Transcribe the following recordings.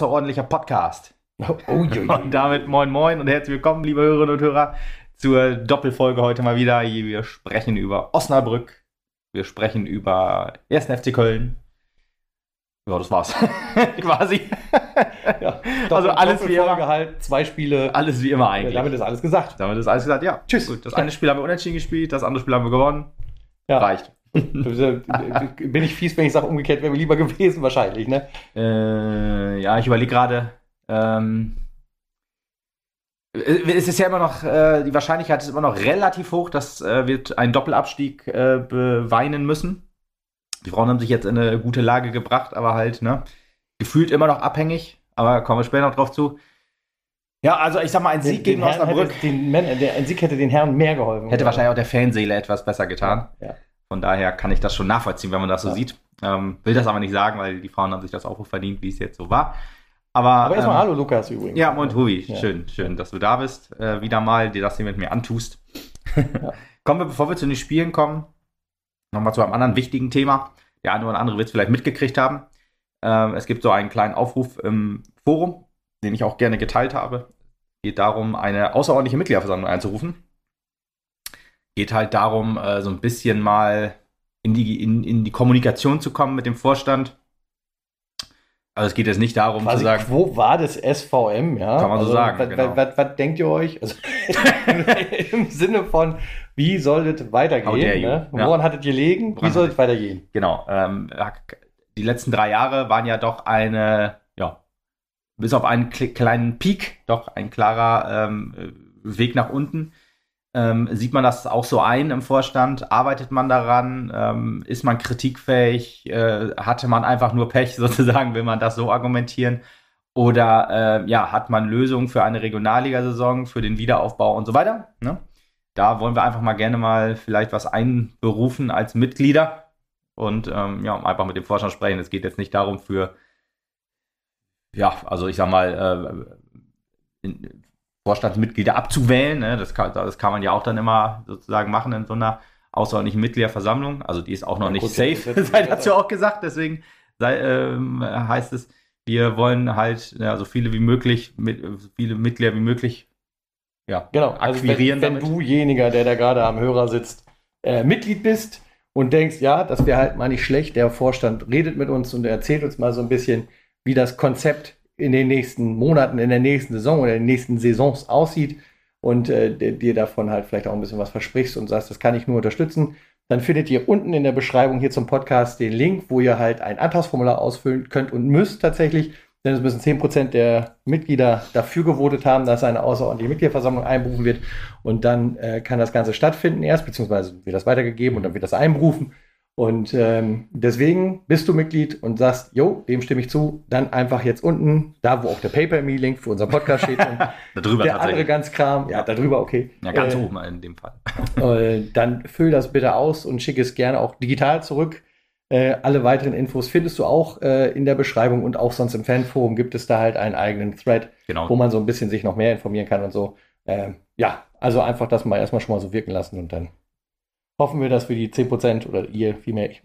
außerordentlicher Podcast. Oh, oh, oh, Und damit moin moin und herzlich willkommen, liebe Hörerinnen und Hörer, zur Doppelfolge heute mal wieder. Wir sprechen über Osnabrück, wir sprechen über 1. FC Köln. Ja, das war's. Quasi. ja, Also alles wie immer. halt, zwei Spiele. Alles wie immer Ja, eigentlich. damit ist alles gesagt. Damit ist alles gesagt. Ja, Tschüss. Gut, das eine Spiel haben wir unentschieden gespielt, das andere Spiel haben wir gewonnen. Ja. Reicht. Bin ich fies, wenn ich sage, umgekehrt wäre mir lieber gewesen, wahrscheinlich, ne? Äh, ja, ich überlege gerade. Ähm, es ist ja immer noch, äh, die Wahrscheinlichkeit ist immer noch relativ hoch, dass äh, wir einen Doppelabstieg äh, beweinen müssen. Die Frauen haben sich jetzt in eine gute Lage gebracht, aber halt, ne, gefühlt immer noch abhängig. Aber kommen wir später noch drauf zu. Ja, also ich sag mal, ein Sieg gegen Herren Osnabrück Hätte, den Männern- der, ein Sieg hätte den Herren mehr geholfen. hätte wahrscheinlich auch der Fanseele etwas besser getan. Ja. Von daher kann ich das schon nachvollziehen, wenn man das so Ja. sieht. Ähm, will das aber nicht sagen, weil die Frauen haben sich das auch verdient, wie es jetzt so war. Aber, Aber erstmal ähm, Hallo Lukas übrigens. Ja, und Hubi, Ja. schön, schön, dass du da bist. Äh, wieder mal, dir das hier mit mir antust. Ja. Kommen wir, bevor wir zu den Spielen kommen, nochmal zu einem anderen wichtigen Thema. Der eine oder andere wird es vielleicht mitgekriegt haben. Ähm, es gibt so einen kleinen Aufruf im Forum, den ich auch gerne geteilt habe. Geht darum, eine außerordentliche Mitgliederversammlung einzurufen. Geht halt darum, äh, so ein bisschen mal in die, in, in die Kommunikation zu kommen mit dem Vorstand. Also es geht jetzt nicht darum Quasi, zu sagen, wo war das SVM, ja? Kann man so sagen, Was, genau. was, was denkt ihr euch? Also, Im Sinne von, wie soll das weitergehen? Ne? Ja. Woran hattet ihr gelegen? Wie Woran soll es weitergehen? Genau. Ähm, die letzten drei Jahre waren ja doch eine, ja, bis auf einen kle- kleinen Peak, doch ein klarer ähm, Weg nach unten. Ähm, sieht man das auch so ein im Vorstand? Arbeitet man daran? Ähm, ist man kritikfähig? Äh, hatte man einfach nur Pech sozusagen, will man das so argumentieren? Oder äh, ja, hat man Lösungen für eine Regionalligasaison, für den Wiederaufbau und so weiter? Ne? Da wollen wir einfach mal gerne mal vielleicht was einberufen als Mitglieder und ähm, ja, einfach mit dem Vorstand sprechen. Es geht jetzt nicht darum für, ja, also ich sag mal, äh, in- Vorstandsmitglieder abzuwählen. Ne? Das, kann, das kann man ja auch dann immer sozusagen machen in so einer außerordentlichen Mitgliederversammlung. Also die ist auch noch Ja, nicht gut, safe, sei dazu auch gesagt. Deswegen sei, ähm, heißt es, wir wollen halt ja, so viele wie möglich, mit, so viele Mitglieder wie möglich ja, Genau, also akquirieren wenn, wenn dujeniger, der da gerade am Hörer sitzt, äh, Mitglied bist und denkst, ja, das wäre halt mal nicht schlecht, der Vorstand redet mit uns und erzählt uns mal so ein bisschen, wie das Konzept in den nächsten Monaten, in der nächsten Saison oder in den nächsten Saisons aussieht und äh, dir- davon halt vielleicht auch ein bisschen was versprichst und sagst, das kann ich nur unterstützen, dann findet ihr unten in der Beschreibung hier zum Podcast den Link, wo ihr halt ein Antragsformular ausfüllen könnt und müsst tatsächlich, denn es müssen 10% der Mitglieder dafür gewotet haben, dass eine außerordentliche Mitgliederversammlung einberufen wird. Und dann äh, kann das Ganze stattfinden erst, beziehungsweise wird das weitergegeben und dann wird das einberufen. Und ähm, deswegen bist du Mitglied und sagst, jo, dem stimme ich zu, dann einfach jetzt unten, da wo auch der PayPal-Me-Link für unseren Podcast steht und Darüber der andere ganz Kram, ja, darüber, okay. Ja, ganz Äh, oben in dem Fall. äh, dann füll das bitte aus und schick es gerne auch digital zurück. Äh, alle weiteren Infos findest du auch äh, in der Beschreibung und auch sonst im Fanforum gibt es da halt einen eigenen Thread, Genau. wo man so ein bisschen sich noch mehr informieren kann und so. Ähm, ja, also einfach das mal erstmal schon mal so wirken lassen und dann hoffen wir, dass wir die 10% oder ihr vielmehr, ich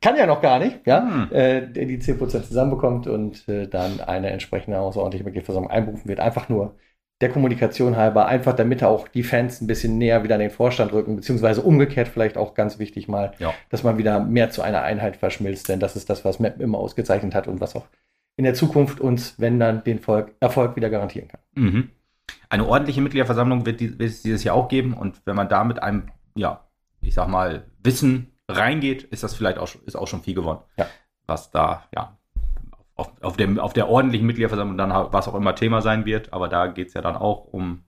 kann ja noch gar nicht, ja, Hm. äh, die 10% zusammenbekommt und äh, dann eine entsprechende außerordentliche Mitgliederversammlung einberufen wird. Einfach nur der Kommunikation halber, einfach damit auch die Fans ein bisschen näher wieder an den Vorstand rücken, beziehungsweise umgekehrt vielleicht auch ganz wichtig mal, Ja. dass man wieder mehr zu einer Einheit verschmilzt, denn das ist das, was Map immer ausgezeichnet hat und was auch in der Zukunft uns, wenn dann, den Volk, Erfolg wieder garantieren kann. Mhm. Eine ordentliche Mitgliederversammlung wird, die, wird es dieses Jahr auch geben und wenn man da mit einem, ja, ich sag mal, Wissen reingeht, ist das vielleicht auch, schon- ist auch schon viel gewonnen. Ja. Was da, ja, auf, auf, dem, auf der ordentlichen Mitgliederversammlung dann, was auch immer Thema sein wird, aber da geht es ja dann auch um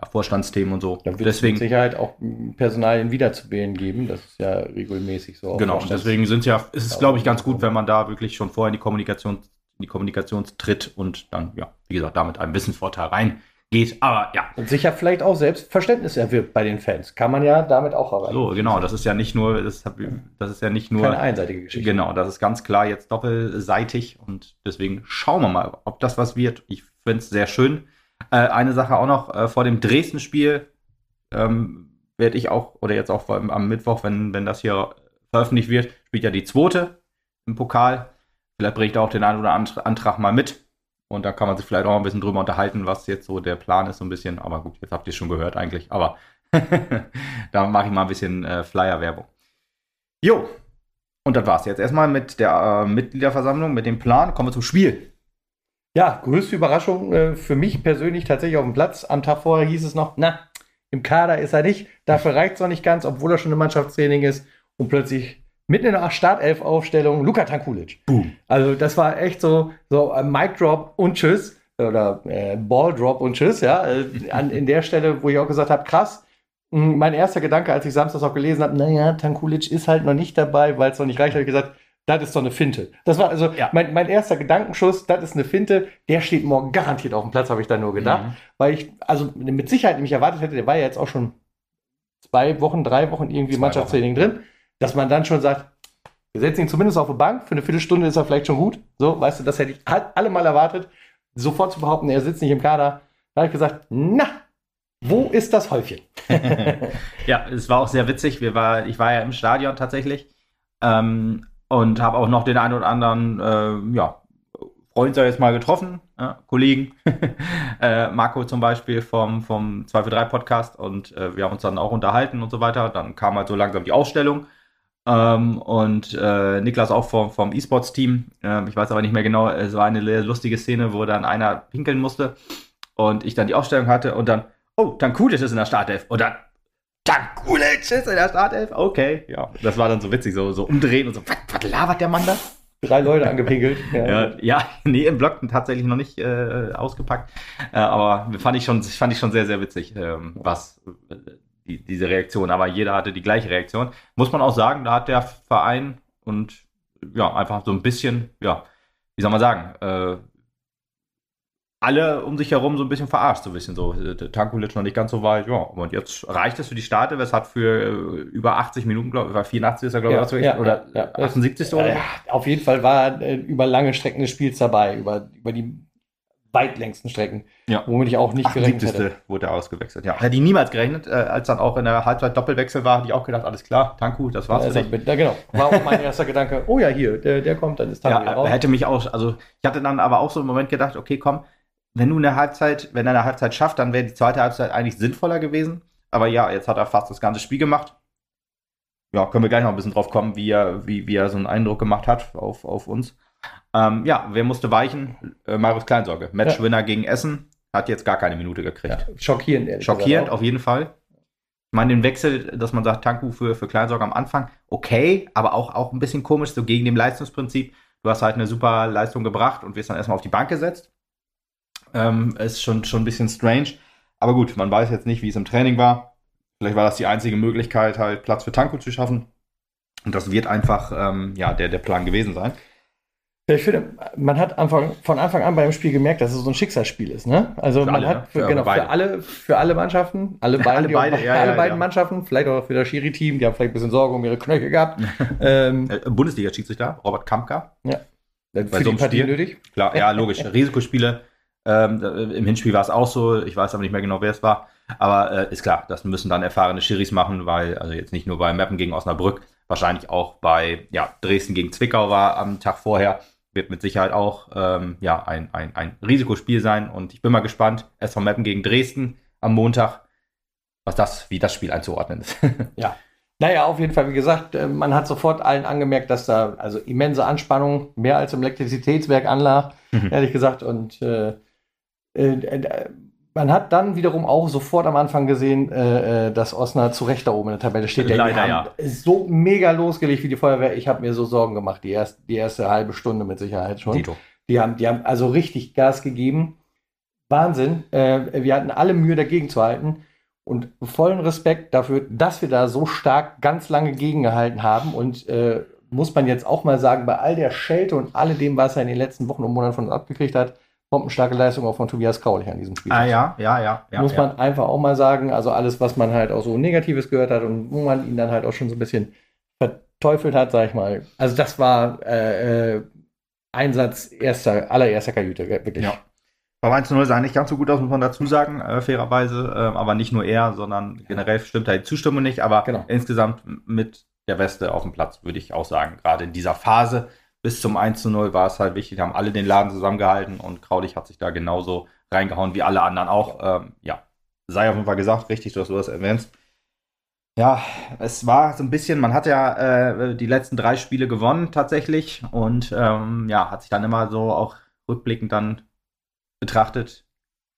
ja, Vorstandsthemen und so. Da wird es mit deswegen, Sicherheit auch Personalien wiederzuwählen geben. Das ist ja regelmäßig so. genau, deswegen sind ja, ist es, glaube ich, ganz gut, wenn man da wirklich schon vorher in die Kommunikation, in die Kommunikation tritt und dann, ja, wie gesagt, damit einen Wissensvorteil reingeht. Aber ja, Und sicher vielleicht auch selbst Verständnis erwirbt bei den Fans. Kann man ja damit auch erreichen. So, genau, das ist ja nicht nur, das, das ist ja nicht nur, Keine einseitige Geschichte. genau, das ist ganz klar jetzt doppelseitig und deswegen schauen wir mal, ob das was wird. Ich finde es sehr schön. Äh, eine Sache auch noch, äh, vor dem Dresden-Spiel ähm, werde ich auch, oder jetzt auch vor- am Mittwoch, wenn, wenn das hier veröffentlicht wird, spielt ja die zweite im Pokal. Vielleicht bringt er auch den einen oder anderen Antrag mal mit. Und da kann man sich vielleicht auch ein bisschen drüber unterhalten, was jetzt so der Plan ist, so ein bisschen. Aber gut, jetzt habt ihr es schon gehört eigentlich. Aber da mache ich mal ein bisschen äh, Flyer-Werbung. Jo, und das war's jetzt erstmal mit der äh, Mitgliederversammlung, mit dem Plan. Kommen wir zum Spiel. Ja, größte Überraschung äh, für mich persönlich tatsächlich auf dem Platz. Am Tag vorher hieß es noch, na, im Kader ist er nicht. Dafür reicht es noch nicht ganz, obwohl er schon im Mannschaftstraining ist. Und plötzlich mitten in der Startelf-Aufstellung Luka Tankulic. Boom. Also das war echt so, so ein Mic Drop und Tschüss. Oder äh, Ball Drop und Tschüss, ja. Äh, an, in der Stelle, wo ich auch gesagt habe, krass. Hm, mein erster Gedanke, als ich samstags auch gelesen habe, naja, Tankulic ist halt noch nicht dabei, weil es noch nicht reicht, habe ich gesagt, das ist doch eine Finte. Das war also ja. mein, mein erster Gedankenschuss, das ist eine Finte, der steht morgen garantiert auf dem Platz, habe ich da nur gedacht. Mhm. Weil ich, also mit Sicherheit nämlich erwartet hätte, der war ja jetzt auch schon zwei Wochen, drei Wochen irgendwie zwei Mannschaftstraining Wochen. drin, dass man dann schon sagt, wir setzen ihn zumindest auf die Bank, für eine Viertelstunde ist er vielleicht schon gut. So, weißt du, das hätte ich alle mal erwartet. Sofort zu behaupten, er sitzt nicht im Kader. Da habe ich gesagt, na, wo ist das Häufchen? ja, es war auch sehr witzig. Wir war, ich war ja im Stadion tatsächlich. Ähm, und habe auch noch den einen oder anderen, äh, ja, Freund sei jetzt mal getroffen, ja, Kollegen, äh, Marco zum Beispiel vom, vom 243 Podcast und äh, wir haben uns dann auch unterhalten und so weiter. Dann kam halt so langsam die Ausstellung ähm, und äh, Niklas auch vom, vom E-Sports-Team. Ähm, ich weiß aber nicht mehr genau, es war eine lustige Szene, wo dann einer pinkeln musste und ich dann die Ausstellung hatte und dann, oh, dann cool ist in der Startelf. Und dann, Tankulic ist in der Startelf. Okay, ja. Das war dann so witzig, so, so umdrehen und so, was, was labert der Mann da? Drei Leute angepinkelt. Ja, ja, ja nee, im Blog tatsächlich noch nicht äh, ausgepackt. Äh, aber fand ich, schon, fand ich schon sehr, sehr witzig, ähm, was die, diese Reaktion. Aber jeder hatte die gleiche Reaktion. Muss man auch sagen, da hat der Verein und ja, einfach so ein bisschen, ja, wie soll man sagen, äh, alle um sich herum so ein bisschen verarscht, so ein bisschen so. Tankulic noch nicht ganz so weit, ja. Und jetzt reicht es für die Starte, es hat für äh, über 80 Minuten, glaube ich, 84 ist er, glaube ich, ja, ja, oder ja, 78. oder? Ja, auf jeden Fall war äh, über lange Strecken des Spiels dabei, über, über die weitlängsten Strecken, ja. womit ich auch nicht gerechnet hätte. wurde er ausgewechselt, ja. Hätte ich niemals gerechnet, äh, als dann auch in der Halbzeit Doppelwechsel war, hatte ich auch gedacht, alles klar, Tanku, das war's ja, für dich. Ja, genau. War auch mein erster Gedanke, oh ja, hier, der, der kommt, dann ist Tanku ja, raus. hätte mich auch, also ich hatte dann aber auch so im Moment gedacht, okay, komm, wenn du eine Halbzeit, wenn er eine Halbzeit schafft, dann wäre die zweite Halbzeit eigentlich sinnvoller gewesen. Aber ja, jetzt hat er fast das ganze Spiel gemacht. Ja, können wir gleich noch ein bisschen drauf kommen, wie er, wie, wie er so einen Eindruck gemacht hat auf, auf uns. Ähm, ja, wer musste weichen? Äh, Marius Kleinsorge. Matchwinner ja. gegen Essen. Hat jetzt gar keine Minute gekriegt. Ja, schockierend, ehrlich Schockierend, auf jeden Fall. Ich meine, den Wechsel, dass man sagt, Tanku für, für Kleinsorge am Anfang, okay, aber auch, auch ein bisschen komisch, so gegen dem Leistungsprinzip. Du hast halt eine super Leistung gebracht und wirst dann erstmal auf die Bank gesetzt. Ähm, ist schon, schon ein bisschen strange. Aber gut, man weiß jetzt nicht, wie es im Training war. Vielleicht war das die einzige Möglichkeit, halt Platz für Tanko zu schaffen. Und das wird einfach ähm, ja, der, der Plan gewesen sein. Ich finde, man hat Anfang, von Anfang an beim Spiel gemerkt, dass es so ein Schicksalsspiel ist. Ne? Also für man alle, hat ne? für, genau, für, alle, für alle Mannschaften, alle beiden, alle, beide, ja, alle ja, beiden ja. Mannschaften, vielleicht auch für das Schiri-Team, die haben vielleicht ein bisschen Sorge um ihre Knöchel gehabt. ähm, äh, Bundesliga-Schiedsrichter, Robert Kampka. Ja. Für Bei so einem Spiel nötig. Klar, ja, logisch. Risikospiele ähm, Im Hinspiel war es auch so, ich weiß aber nicht mehr genau, wer es war. Aber äh, ist klar, das müssen dann erfahrene Schiris machen, weil, also jetzt nicht nur bei Meppen gegen Osnabrück, wahrscheinlich auch bei ja, Dresden gegen Zwickau war am Tag vorher, wird mit Sicherheit auch ähm, ja, ein, ein, ein Risikospiel sein. Und ich bin mal gespannt, SV Meppen gegen Dresden am Montag, was das, wie das Spiel einzuordnen ist. ja. Naja, auf jeden Fall, wie gesagt, äh, man hat sofort allen angemerkt, dass da also immense Anspannung mehr als im Elektrizitätswerk anlag, mhm. ehrlich gesagt. Und äh, äh, äh, man hat dann wiederum auch sofort am Anfang gesehen, äh, dass Osnabrück zu Recht da oben in der Tabelle steht. Leider, ja. So mega losgelegt wie die Feuerwehr. Ich habe mir so Sorgen gemacht, die, erst, die erste halbe Stunde mit Sicherheit schon. Dito. Die haben, die haben also richtig Gas gegeben. Wahnsinn. Äh, wir hatten alle Mühe dagegen zu halten. Und vollen Respekt dafür, dass wir da so stark ganz lange gegengehalten haben. Und äh, muss man jetzt auch mal sagen, bei all der Schelte und alledem, was er in den letzten Wochen und Monaten von uns abgekriegt hat, bombenstarke Leistung auch von Tobias Kaulich an diesem Spiel. Ah ja, ja, ja. ja Muss man einfach auch mal sagen. Also alles, was man halt auch so Negatives gehört hat und wo man ihn dann halt auch schon so ein bisschen verteufelt hat, sag ich mal. Also das war äh, äh Einsatz erster, allererster Kajüte, wirklich. Ja. Beim 1-0 sah nicht ganz so gut aus, muss man dazu sagen, äh, fairerweise. Äh, aber nicht nur er, sondern generell stimmt da die Zustimmung nicht. Aber genau. insgesamt mit der Weste auf dem Platz, würde ich auch sagen. Gerade in dieser Phase bis zum 1 zu 0 war es halt wichtig, haben alle den Laden zusammengehalten und Kraulich hat sich da genauso reingehauen wie alle anderen auch. Ähm, ja, sei auf jeden Fall gesagt, richtig, dass du das erwähnst. Ja, es war so ein bisschen, man hat ja äh, die letzten drei Spiele gewonnen tatsächlich und ähm, ja, hat sich dann immer so auch rückblickend dann betrachtet.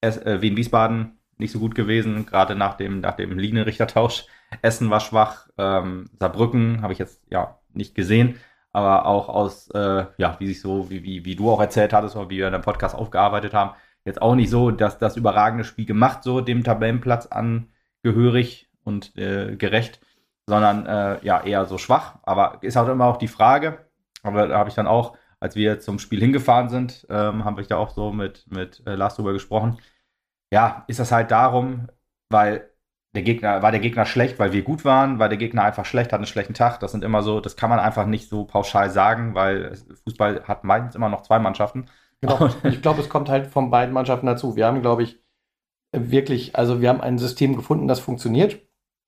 Es, äh, Wien Wiesbaden nicht so gut gewesen, gerade nach dem, nach dem Linienrichtertausch. Essen war schwach, ähm, Saarbrücken habe ich jetzt ja nicht gesehen, aber auch aus, äh, ja, wie sich so, wie, wie, wie du auch erzählt hattest, oder wie wir in dem Podcast aufgearbeitet haben, jetzt auch nicht so, dass das überragende Spiel gemacht, so dem Tabellenplatz angehörig und äh, gerecht, sondern äh, ja, eher so schwach. Aber ist auch immer auch die Frage, aber da habe ich dann auch, als wir zum Spiel hingefahren sind, ähm, haben wir da auch so mit, mit äh, Lars drüber gesprochen. Ja, ist das halt darum, weil der Gegner, war der Gegner schlecht, weil wir gut waren, war der Gegner einfach schlecht, hat einen schlechten Tag. Das sind immer so, das kann man einfach nicht so pauschal sagen, weil Fußball hat meistens immer noch zwei Mannschaften. Genau. ich glaube, es kommt halt von beiden Mannschaften dazu. Wir haben, glaube ich, wirklich, also wir haben ein System gefunden, das funktioniert.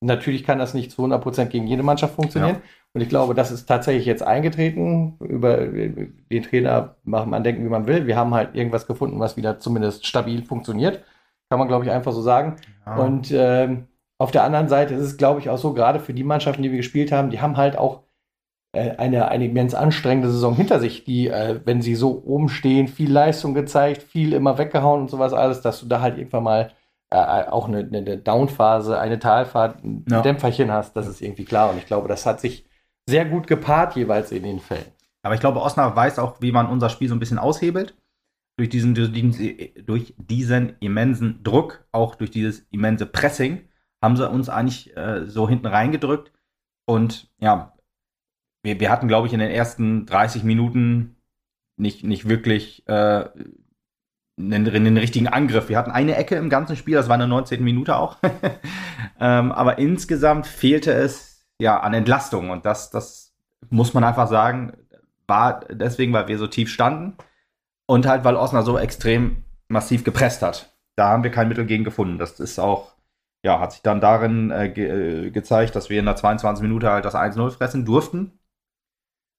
Natürlich kann das nicht zu 100% gegen jede Mannschaft funktionieren. Ja. Und ich glaube, das ist tatsächlich jetzt eingetreten. Über den Trainer macht man denken, wie man will. Wir haben halt irgendwas gefunden, was wieder zumindest stabil funktioniert. Kann man, glaube ich, einfach so sagen. Ja. Und ähm, auf der anderen Seite ist es, glaube ich, auch so, gerade für die Mannschaften, die wir gespielt haben, die haben halt auch äh, eine, eine immens anstrengende Saison hinter sich, die, äh, wenn sie so oben stehen, viel Leistung gezeigt, viel immer weggehauen und sowas alles, dass du da halt irgendwann mal äh, auch eine, eine Downphase, eine Talfahrt, ein ja. Dämpferchen hast, das ist irgendwie klar. Und ich glaube, das hat sich sehr gut gepaart jeweils in den Fällen. Aber ich glaube, Osnabrück weiß auch, wie man unser Spiel so ein bisschen aushebelt. Durch diesen, durch diesen, durch diesen immensen Druck, auch durch dieses immense Pressing haben sie uns eigentlich äh, so hinten reingedrückt. Und ja, wir, wir hatten, glaube ich, in den ersten 30 Minuten nicht, nicht wirklich äh, einen, einen, richtigen Angriff. Wir hatten eine Ecke im ganzen Spiel, das war eine 19. Minute auch. ähm, aber insgesamt fehlte es ja an Entlastung. Und das, das muss man einfach sagen, war deswegen, weil wir so tief standen und halt, weil Osnabrück so extrem massiv gepresst hat. Da haben wir kein Mittel gegen gefunden. Das ist auch ja, hat sich dann darin äh, ge äh, gezeigt, dass wir in der 22 Minute halt das 1-0 fressen durften.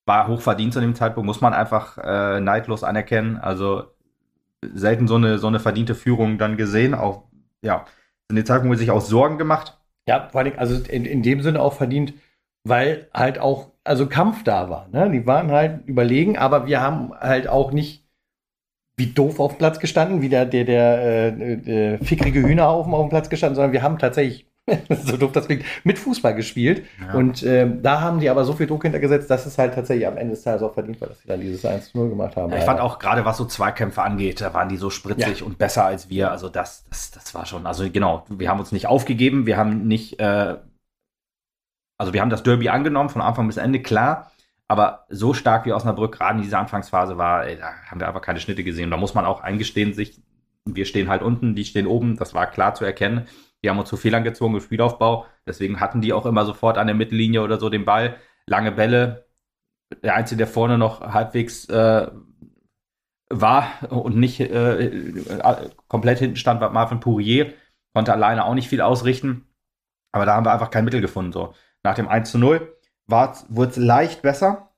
War hochverdient zu dem Zeitpunkt, muss man einfach äh, neidlos anerkennen. Also selten so eine, so eine verdiente Führung dann gesehen. Auch, ja, in dem Zeitpunkt sich auch Sorgen gemacht. Ja, vor allem, also in, in dem Sinne auch verdient, weil halt auch, also Kampf da war. Ne? Die waren halt überlegen, aber wir haben halt auch nicht wie doof auf dem Platz gestanden, wie der, der, der äh, äh, fickrige Hühnerhaufen auf dem Platz gestanden, sondern wir haben tatsächlich, so doof das klingt, mit Fußball gespielt. Ja. Und äh, da haben die aber so viel Druck hintergesetzt, dass es halt tatsächlich am Ende des Tages auch verdient war, dass sie dann dieses 1-0 gemacht haben. Ja, ich fand auch gerade, was so Zweikämpfe angeht, da waren die so spritzig ja. und besser als wir. Also das, das, das war schon, also genau, wir haben uns nicht aufgegeben, wir haben nicht, äh, also wir haben das Derby angenommen von Anfang bis Ende, klar. Aber so stark wie Osnabrück gerade in dieser Anfangsphase war, ey, da haben wir einfach keine Schnitte gesehen. Da muss man auch eingestehen, sich, wir stehen halt unten, die stehen oben, das war klar zu erkennen. Die haben uns zu Fehlern gezogen im Spielaufbau. Deswegen hatten die auch immer sofort an der Mittellinie oder so den Ball. Lange Bälle. Der Einzige, der vorne noch halbwegs äh, war und nicht äh, äh, komplett hinten stand, war Marvin Pourier. Konnte alleine auch nicht viel ausrichten. Aber da haben wir einfach kein Mittel gefunden. So. Nach dem 1 zu 0 wurde es leicht besser.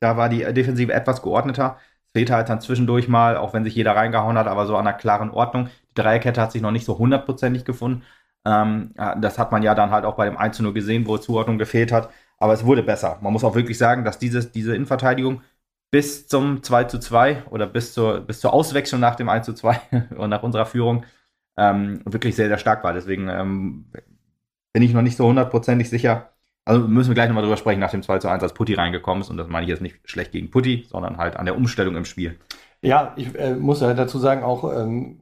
Da war die Defensive etwas geordneter. Es fehlte halt dann zwischendurch mal, auch wenn sich jeder reingehauen hat, aber so an einer klaren Ordnung. Die Dreierkette hat sich noch nicht so hundertprozentig gefunden. Ähm, das hat man ja dann halt auch bei dem 1 0 gesehen, wo Zuordnung gefehlt hat. Aber es wurde besser. Man muss auch wirklich sagen, dass dieses, diese Innenverteidigung bis zum 2 zu 2 oder bis zur, bis zur Auswechslung nach dem 1 zu 2 und nach unserer Führung ähm, wirklich sehr, sehr stark war. Deswegen ähm, bin ich noch nicht so hundertprozentig sicher, also müssen wir gleich nochmal drüber sprechen, nach dem 2 zu 1, als Putti reingekommen ist. Und das meine ich jetzt nicht schlecht gegen Putti, sondern halt an der Umstellung im Spiel. Ja, ich äh, muss ja dazu sagen, auch, ähm,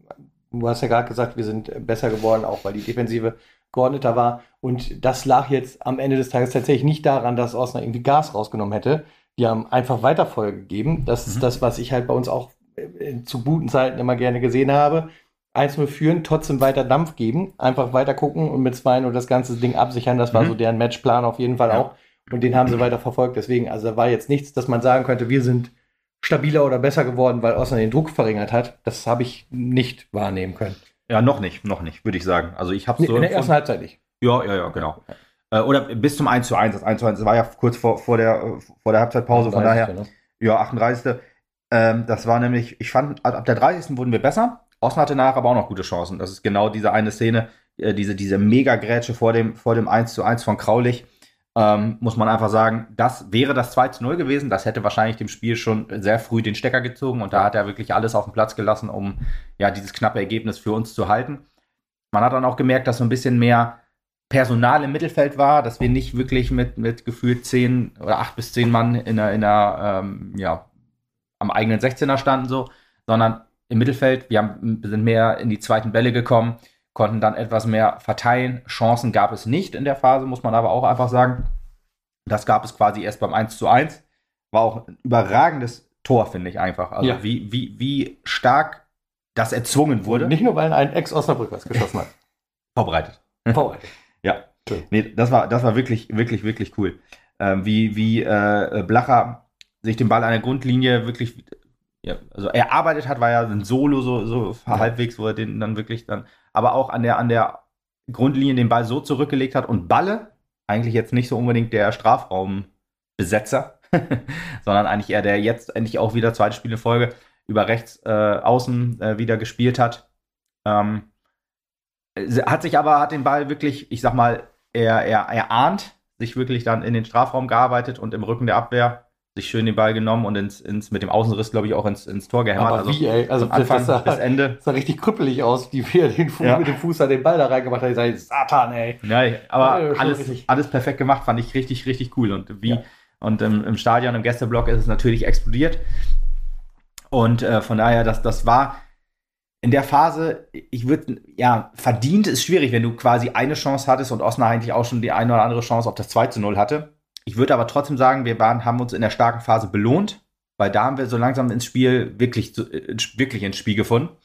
du hast ja gerade gesagt, wir sind besser geworden, auch weil die Defensive geordneter war. Und das lag jetzt am Ende des Tages tatsächlich nicht daran, dass Osnabrück irgendwie Gas rausgenommen hätte. Die haben einfach weiter Folge gegeben. Das mhm. ist das, was ich halt bei uns auch äh, zu guten Zeiten immer gerne gesehen habe. 1-0 führen, trotzdem weiter Dampf geben, einfach weiter gucken und mit 2-0 das ganze Ding absichern. Das war mhm. so deren Matchplan auf jeden Fall ja. auch. Und den haben sie weiter verfolgt. Deswegen, also da war jetzt nichts, dass man sagen könnte, wir sind stabiler oder besser geworden, weil Osnabrück den Druck verringert hat. Das habe ich nicht wahrnehmen können. Ja, noch nicht, noch nicht, würde ich sagen. Also ich habe so. In der ersten Halbzeit nicht. Ja, ja, ja, genau. Äh, oder bis zum 1 zu 1. Das 1 zu 1 war ja kurz vor, vor, der, vor der Halbzeitpause, von daher. Genau. Ja, 38. Ähm, das war nämlich, ich fand, ab der 30. wurden wir besser. Osten hatte nachher aber auch noch gute Chancen. Das ist genau diese eine Szene, äh, diese, diese Mega-Grätsche vor dem, vor dem 1 zu 1 von Kraulich. Ähm, muss man einfach sagen, das wäre das 2 zu 0 gewesen. Das hätte wahrscheinlich dem Spiel schon sehr früh den Stecker gezogen und da hat er wirklich alles auf den Platz gelassen, um ja dieses knappe Ergebnis für uns zu halten. Man hat dann auch gemerkt, dass so ein bisschen mehr Personal im Mittelfeld war, dass wir nicht wirklich mit, mit gefühlt 10 oder 8 bis 10 Mann in der, in der ähm, ja, am eigenen 16er standen, so, sondern im Mittelfeld, wir haben, sind mehr in die zweiten Bälle gekommen, konnten dann etwas mehr verteilen. Chancen gab es nicht in der Phase, muss man aber auch einfach sagen. Das gab es quasi erst beim 1 zu 1. War auch ein überragendes Tor, finde ich einfach. Also ja. wie, wie, wie stark das erzwungen wurde. Nicht nur, weil ein Ex-Osnabrück was geschossen hat. Vorbereitet. Vorbereitet. ja. Schön. Nee, das war, das war wirklich, wirklich, wirklich cool. Ähm, wie wie äh, Blacher sich den Ball an der Grundlinie wirklich ja, also erarbeitet hat, war ja ein Solo so, so ja. halbwegs, wo er den dann wirklich dann, aber auch an der, an der Grundlinie den Ball so zurückgelegt hat und Balle, eigentlich jetzt nicht so unbedingt der Strafraumbesetzer, sondern eigentlich eher der jetzt endlich auch wieder zweite Spiel in Folge über rechts äh, außen äh, wieder gespielt hat. Ähm, hat sich aber, hat den Ball wirklich, ich sag mal, er, er, er ahnt, sich wirklich dann in den Strafraum gearbeitet und im Rücken der Abwehr sich schön den Ball genommen und ins, ins mit dem Außenriss, glaube ich, auch ins, ins Tor gehämmert. Aber also wie, ey? Also Anfang das sah, bis Ende. Sah richtig krüppelig aus, wie er den Fuß, Ja. mit dem Fuß da den Ball da reingemacht hat. Ich sage, Satan, ey. Ja, aber alles, richtig. alles perfekt gemacht, fand ich richtig, richtig cool. Und wie, Ja. und im, im Stadion, im Gästeblock ist es natürlich explodiert. Und äh, von daher, das, das war in der Phase, ich würde, ja, verdient ist schwierig, wenn du quasi eine Chance hattest und Osnabrück eigentlich auch schon die eine oder andere Chance auf das 2 zu 0 hatte. Ich würde aber trotzdem sagen, wir waren, haben uns in der starken Phase belohnt, weil da haben wir so langsam ins Spiel wirklich, äh, wirklich ins Spiel gefunden.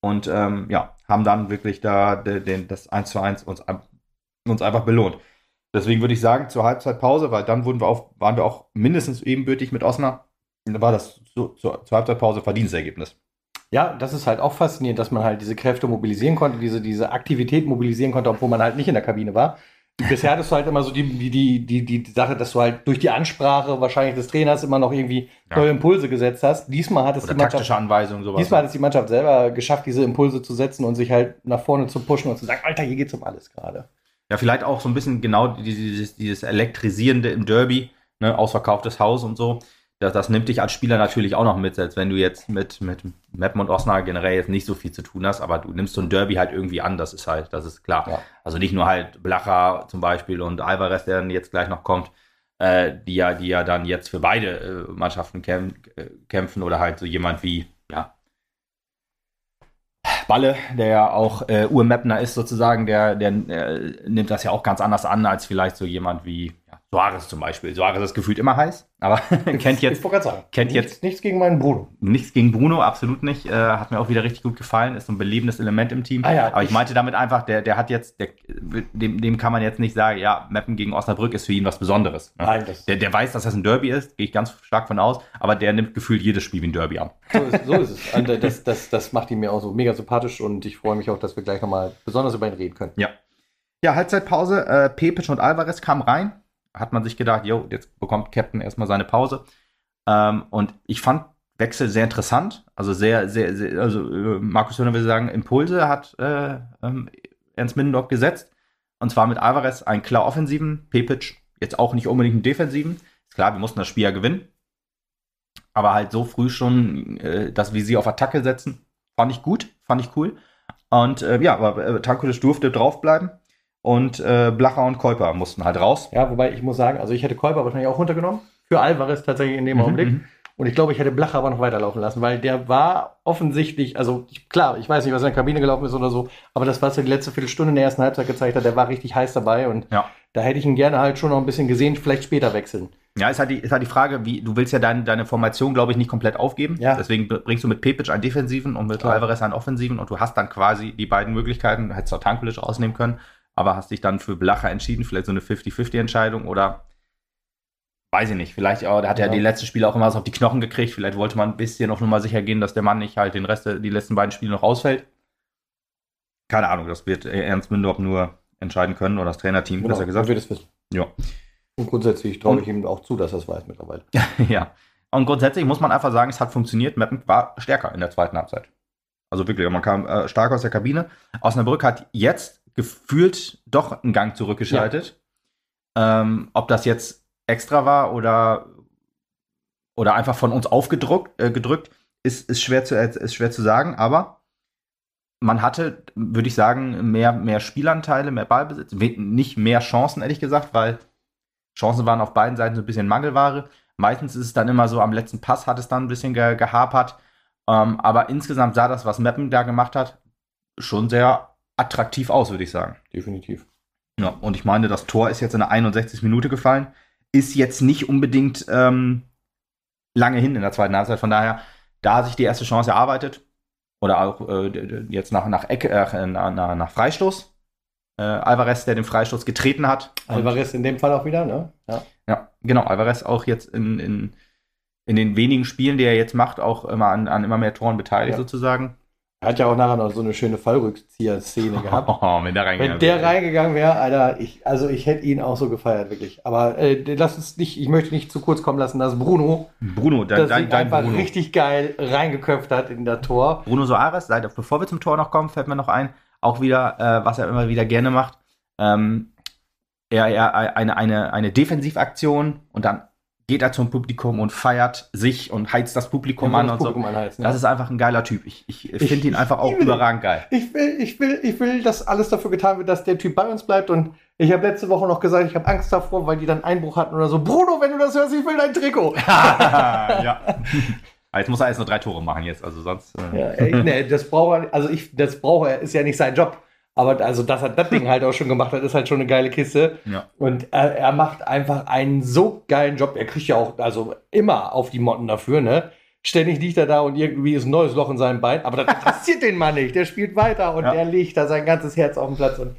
Und ähm, ja, haben dann wirklich da den, das 1 zu 1 uns, uns einfach belohnt. Deswegen würde ich sagen, zur Halbzeitpause, weil dann wurden wir auf, waren wir auch mindestens ebenbürtig mit Osnabrück. Da war das so, zur, zur Halbzeitpause Verdienstergebnis. Ja, das ist halt auch faszinierend, dass man halt diese Kräfte mobilisieren konnte, diese, diese Aktivität mobilisieren konnte, obwohl man halt nicht in der Kabine war. Bisher hattest du halt immer so die, die, die, die, Sache, dass du halt durch die Ansprache wahrscheinlich des Trainers immer noch irgendwie Ja. neue Impulse gesetzt hast. Diesmal hat es Oder die Mannschaft, Anweisungen, sowas. diesmal hat es die Mannschaft selber geschafft, diese Impulse zu setzen und sich halt nach vorne zu pushen und zu sagen, Alter, hier geht's um alles gerade. Ja, vielleicht auch so ein bisschen genau dieses, dieses Elektrisierende im Derby, ne, ausverkauftes Haus und so. Das, das nimmt dich als Spieler natürlich auch noch mit, als wenn du jetzt mit, mit Meppen und Osnabrück generell jetzt nicht so viel zu tun hast, aber du nimmst so ein Derby halt irgendwie an, das ist halt, das ist klar. Ja. Also nicht nur halt Blacher zum Beispiel und Alvarez, der dann jetzt gleich noch kommt, äh, die ja, die ja dann jetzt für beide äh, Mannschaften käm äh, kämpfen oder halt so jemand wie, ja, Balle, der ja auch äh, Urmapner ist sozusagen, der, der äh, nimmt das ja auch ganz anders an als vielleicht so jemand wie ja, Suarez zum Beispiel. Suarez ist gefühlt immer heiß, aber kennt Ich jetzt gerade sagen, kennt nichts, jetzt- nichts gegen meinen Bruder. nichts gegen Bruno, absolut nicht. Äh, hat mir auch wieder richtig gut gefallen, ist so ein belebendes Element im Team. Ah ja, aber ich, ich- meinte damit einfach, der, der hat jetzt, der, dem, dem kann man jetzt nicht sagen, ja, Meppen gegen Osnabrück ist für ihn was Besonderes. Ne? Nein, das, Der, der weiß, dass das ein Derby ist, gehe ich ganz stark von aus, aber der nimmt gefühlt jedes Spiel wie ein Derby an. so, ist, so ist es. Und äh, das, das, das macht ihn mir auch so mega sympathisch und ich freue mich auch, dass wir gleich nochmal besonders über ihn reden können. Ja, Halbzeitpause. Äh, Pepic und Alvarez kamen rein. Hat man sich gedacht, jo, jetzt bekommt Captain erstmal seine Pause. Ähm, und ich fand Wechsel sehr interessant. Also sehr, sehr, sehr also äh, Markus Höhner will sagen, Impulse hat äh, ähm, Ernst Middendorf gesetzt. Und zwar mit Alvarez einen klar offensiven, Pepic jetzt auch nicht unbedingt einen defensiven. Ist klar, wir mussten das Spiel ja gewinnen. Aber halt so früh schon äh, das Visier auf Attacke setzen, fand ich gut, fand ich cool. Und äh, ja, aber äh, Tankulic durfte draufbleiben. Und äh, Blacher und Käuper mussten halt raus. Ja, wobei ich muss sagen, also ich hätte Kolber wahrscheinlich auch runtergenommen. Für Alvarez tatsächlich in dem Mhm, Augenblick. mhm. Und ich glaube, ich hätte Blacher aber noch weiterlaufen lassen, weil der war offensichtlich, also ich, klar, ich weiß nicht, was in der Kabine gelaufen ist oder so, aber das, was er die letzte Viertelstunde in der ersten Halbzeit gezeigt hat, der war richtig heiß dabei und Ja. da hätte ich ihn gerne halt schon noch ein bisschen gesehen, vielleicht später wechseln. Ja, ist halt die, ist halt die Frage, wie, du willst ja dein, deine Formation, glaube ich, nicht komplett aufgeben. Ja. Deswegen bringst du mit Pepic einen defensiven und mit Klar. Alvarez einen offensiven und du hast dann quasi die beiden Möglichkeiten. Du hättest auch Tankulic rausnehmen können, aber hast dich dann für Blacher entschieden, vielleicht so eine 50-50-Entscheidung oder weiß ich nicht. Vielleicht auch, da hat er Ja. die letzten Spiele auch immer so auf die Knochen gekriegt. Vielleicht wollte man ein bisschen auf Nummer sicher gehen, dass der Mann nicht halt den Rest, der- die letzten beiden Spiele noch ausfällt. Keine Ahnung, das wird Ernst Mindorf nur entscheiden können oder das Trainerteam, besser gesagt. wir das wissen. Ja. Und grundsätzlich traue ich ihm auch zu, dass er es weiß mittlerweile. ja. Und grundsätzlich muss man einfach sagen, es hat funktioniert. Meppen war stärker in der zweiten Halbzeit. Also wirklich, man kam äh, stark aus der Kabine. Osnabrück hat jetzt gefühlt doch einen Gang zurückgeschaltet. Ja. Ähm, ob das jetzt extra war oder, oder einfach von uns aufgedrückt, äh, gedrückt, ist, ist, schwer zu, ist schwer zu sagen, aber man hatte, würde ich sagen, mehr, mehr Spielanteile, mehr Ballbesitz, nicht mehr Chancen, ehrlich gesagt, weil Chancen waren auf beiden Seiten so ein bisschen Mangelware. Meistens ist es dann immer so, am letzten Pass hat es dann ein bisschen ge gehapert. Ähm, aber insgesamt sah das, was Meppen da gemacht hat, schon sehr attraktiv aus, würde ich sagen. Definitiv. Ja, und ich meine, das Tor ist jetzt in der 61 Minute gefallen. Ist jetzt nicht unbedingt ähm, lange hin in der zweiten Halbzeit. Von daher, da sich die erste Chance erarbeitet, oder auch äh, jetzt nach, nach, Ecke, äh, nach, nach Freistoß. Äh, Alvarez, der den Freistoß getreten hat. Alvarez in dem Fall auch wieder, ne? Ja, ja genau. Alvarez auch jetzt in, in, in den wenigen Spielen, die er jetzt macht, auch immer an, an immer mehr Toren beteiligt, ja. sozusagen. Er hat ja auch nachher noch so eine schöne Fallrückzieher-Szene gehabt. Oh, wenn der reingegangen, wenn der reingegangen wäre, Alter, ich, also ich hätte ihn auch so gefeiert, wirklich. Aber äh, lass uns nicht, ich möchte nicht zu kurz kommen lassen, dass Bruno, Bruno, dein, dein, dein einfach Bruno. richtig geil reingeköpft hat in das Tor. Bruno Soares, bevor wir zum Tor noch kommen, fällt mir noch ein, auch wieder, äh, was er immer wieder gerne macht. Ähm, er, er eine, eine, eine Defensivaktion und dann geht er zum Publikum und feiert sich und heizt das Publikum ja, an das und Publikum so. Anheizen, ja. Das ist einfach ein geiler Typ. Ich, ich, finde ihn einfach auch überragend geil. Ich will, ich, will, ich will, dass alles dafür getan wird, dass der Typ bei uns bleibt. Und ich habe letzte Woche noch gesagt, ich habe Angst davor, weil die dann Einbruch hatten oder so. Bruno, wenn du das hörst, ich will dein Trikot. ja. Jetzt muss er erst nur drei Tore machen jetzt, also sonst. Äh. Ja, ey, nee, das braucht er, also ich, das braucht er, ist ja nicht sein Job. Aber also, dass er das Ding halt auch schon gemacht hat, ist halt schon eine geile Kiste. Ja. Und er, er macht einfach einen so geilen Job. Er kriegt ja auch also immer auf die Motten dafür, ne? Ständig liegt er da und irgendwie ist ein neues Loch in seinem Bein. Aber das interessiert den Mann nicht. Der spielt weiter und ja. der legt da sein ganzes Herz auf den Platz. Und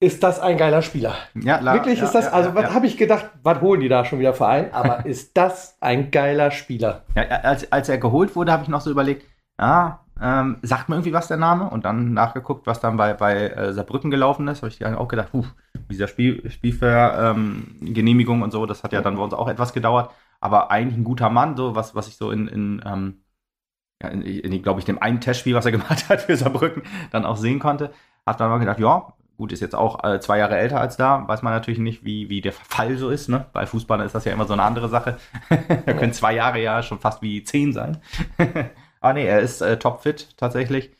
ist das ein geiler Spieler? Ja, klar. Wirklich ja, ist das, ja, also was habe ich gedacht, was holen die da schon wieder Verein? Aber ist das ein geiler Spieler? Ja, als, als er geholt wurde, habe ich noch so überlegt, ah, ähm, sagt mir irgendwie was der Name und dann nachgeguckt, was dann bei, bei äh, Saarbrücken gelaufen ist, habe ich auch gedacht, puh, dieser Spiel, Spielvergenehmigung ähm, und so, das hat ja dann bei uns auch etwas gedauert, aber eigentlich ein guter Mann, so was, was ich so in, in, ähm, ja, in, in glaube ich, dem einen Testspiel, was er gemacht hat für Saarbrücken, dann auch sehen konnte, hat dann mal gedacht, ja, gut, ist jetzt auch äh, zwei Jahre älter als da, weiß man natürlich nicht, wie, wie der Verfall so ist, ne? Bei Fußballern ist das ja immer so eine andere Sache. da können zwei Jahre ja schon fast wie zehn sein. Ah, nee, er ist äh, topfit tatsächlich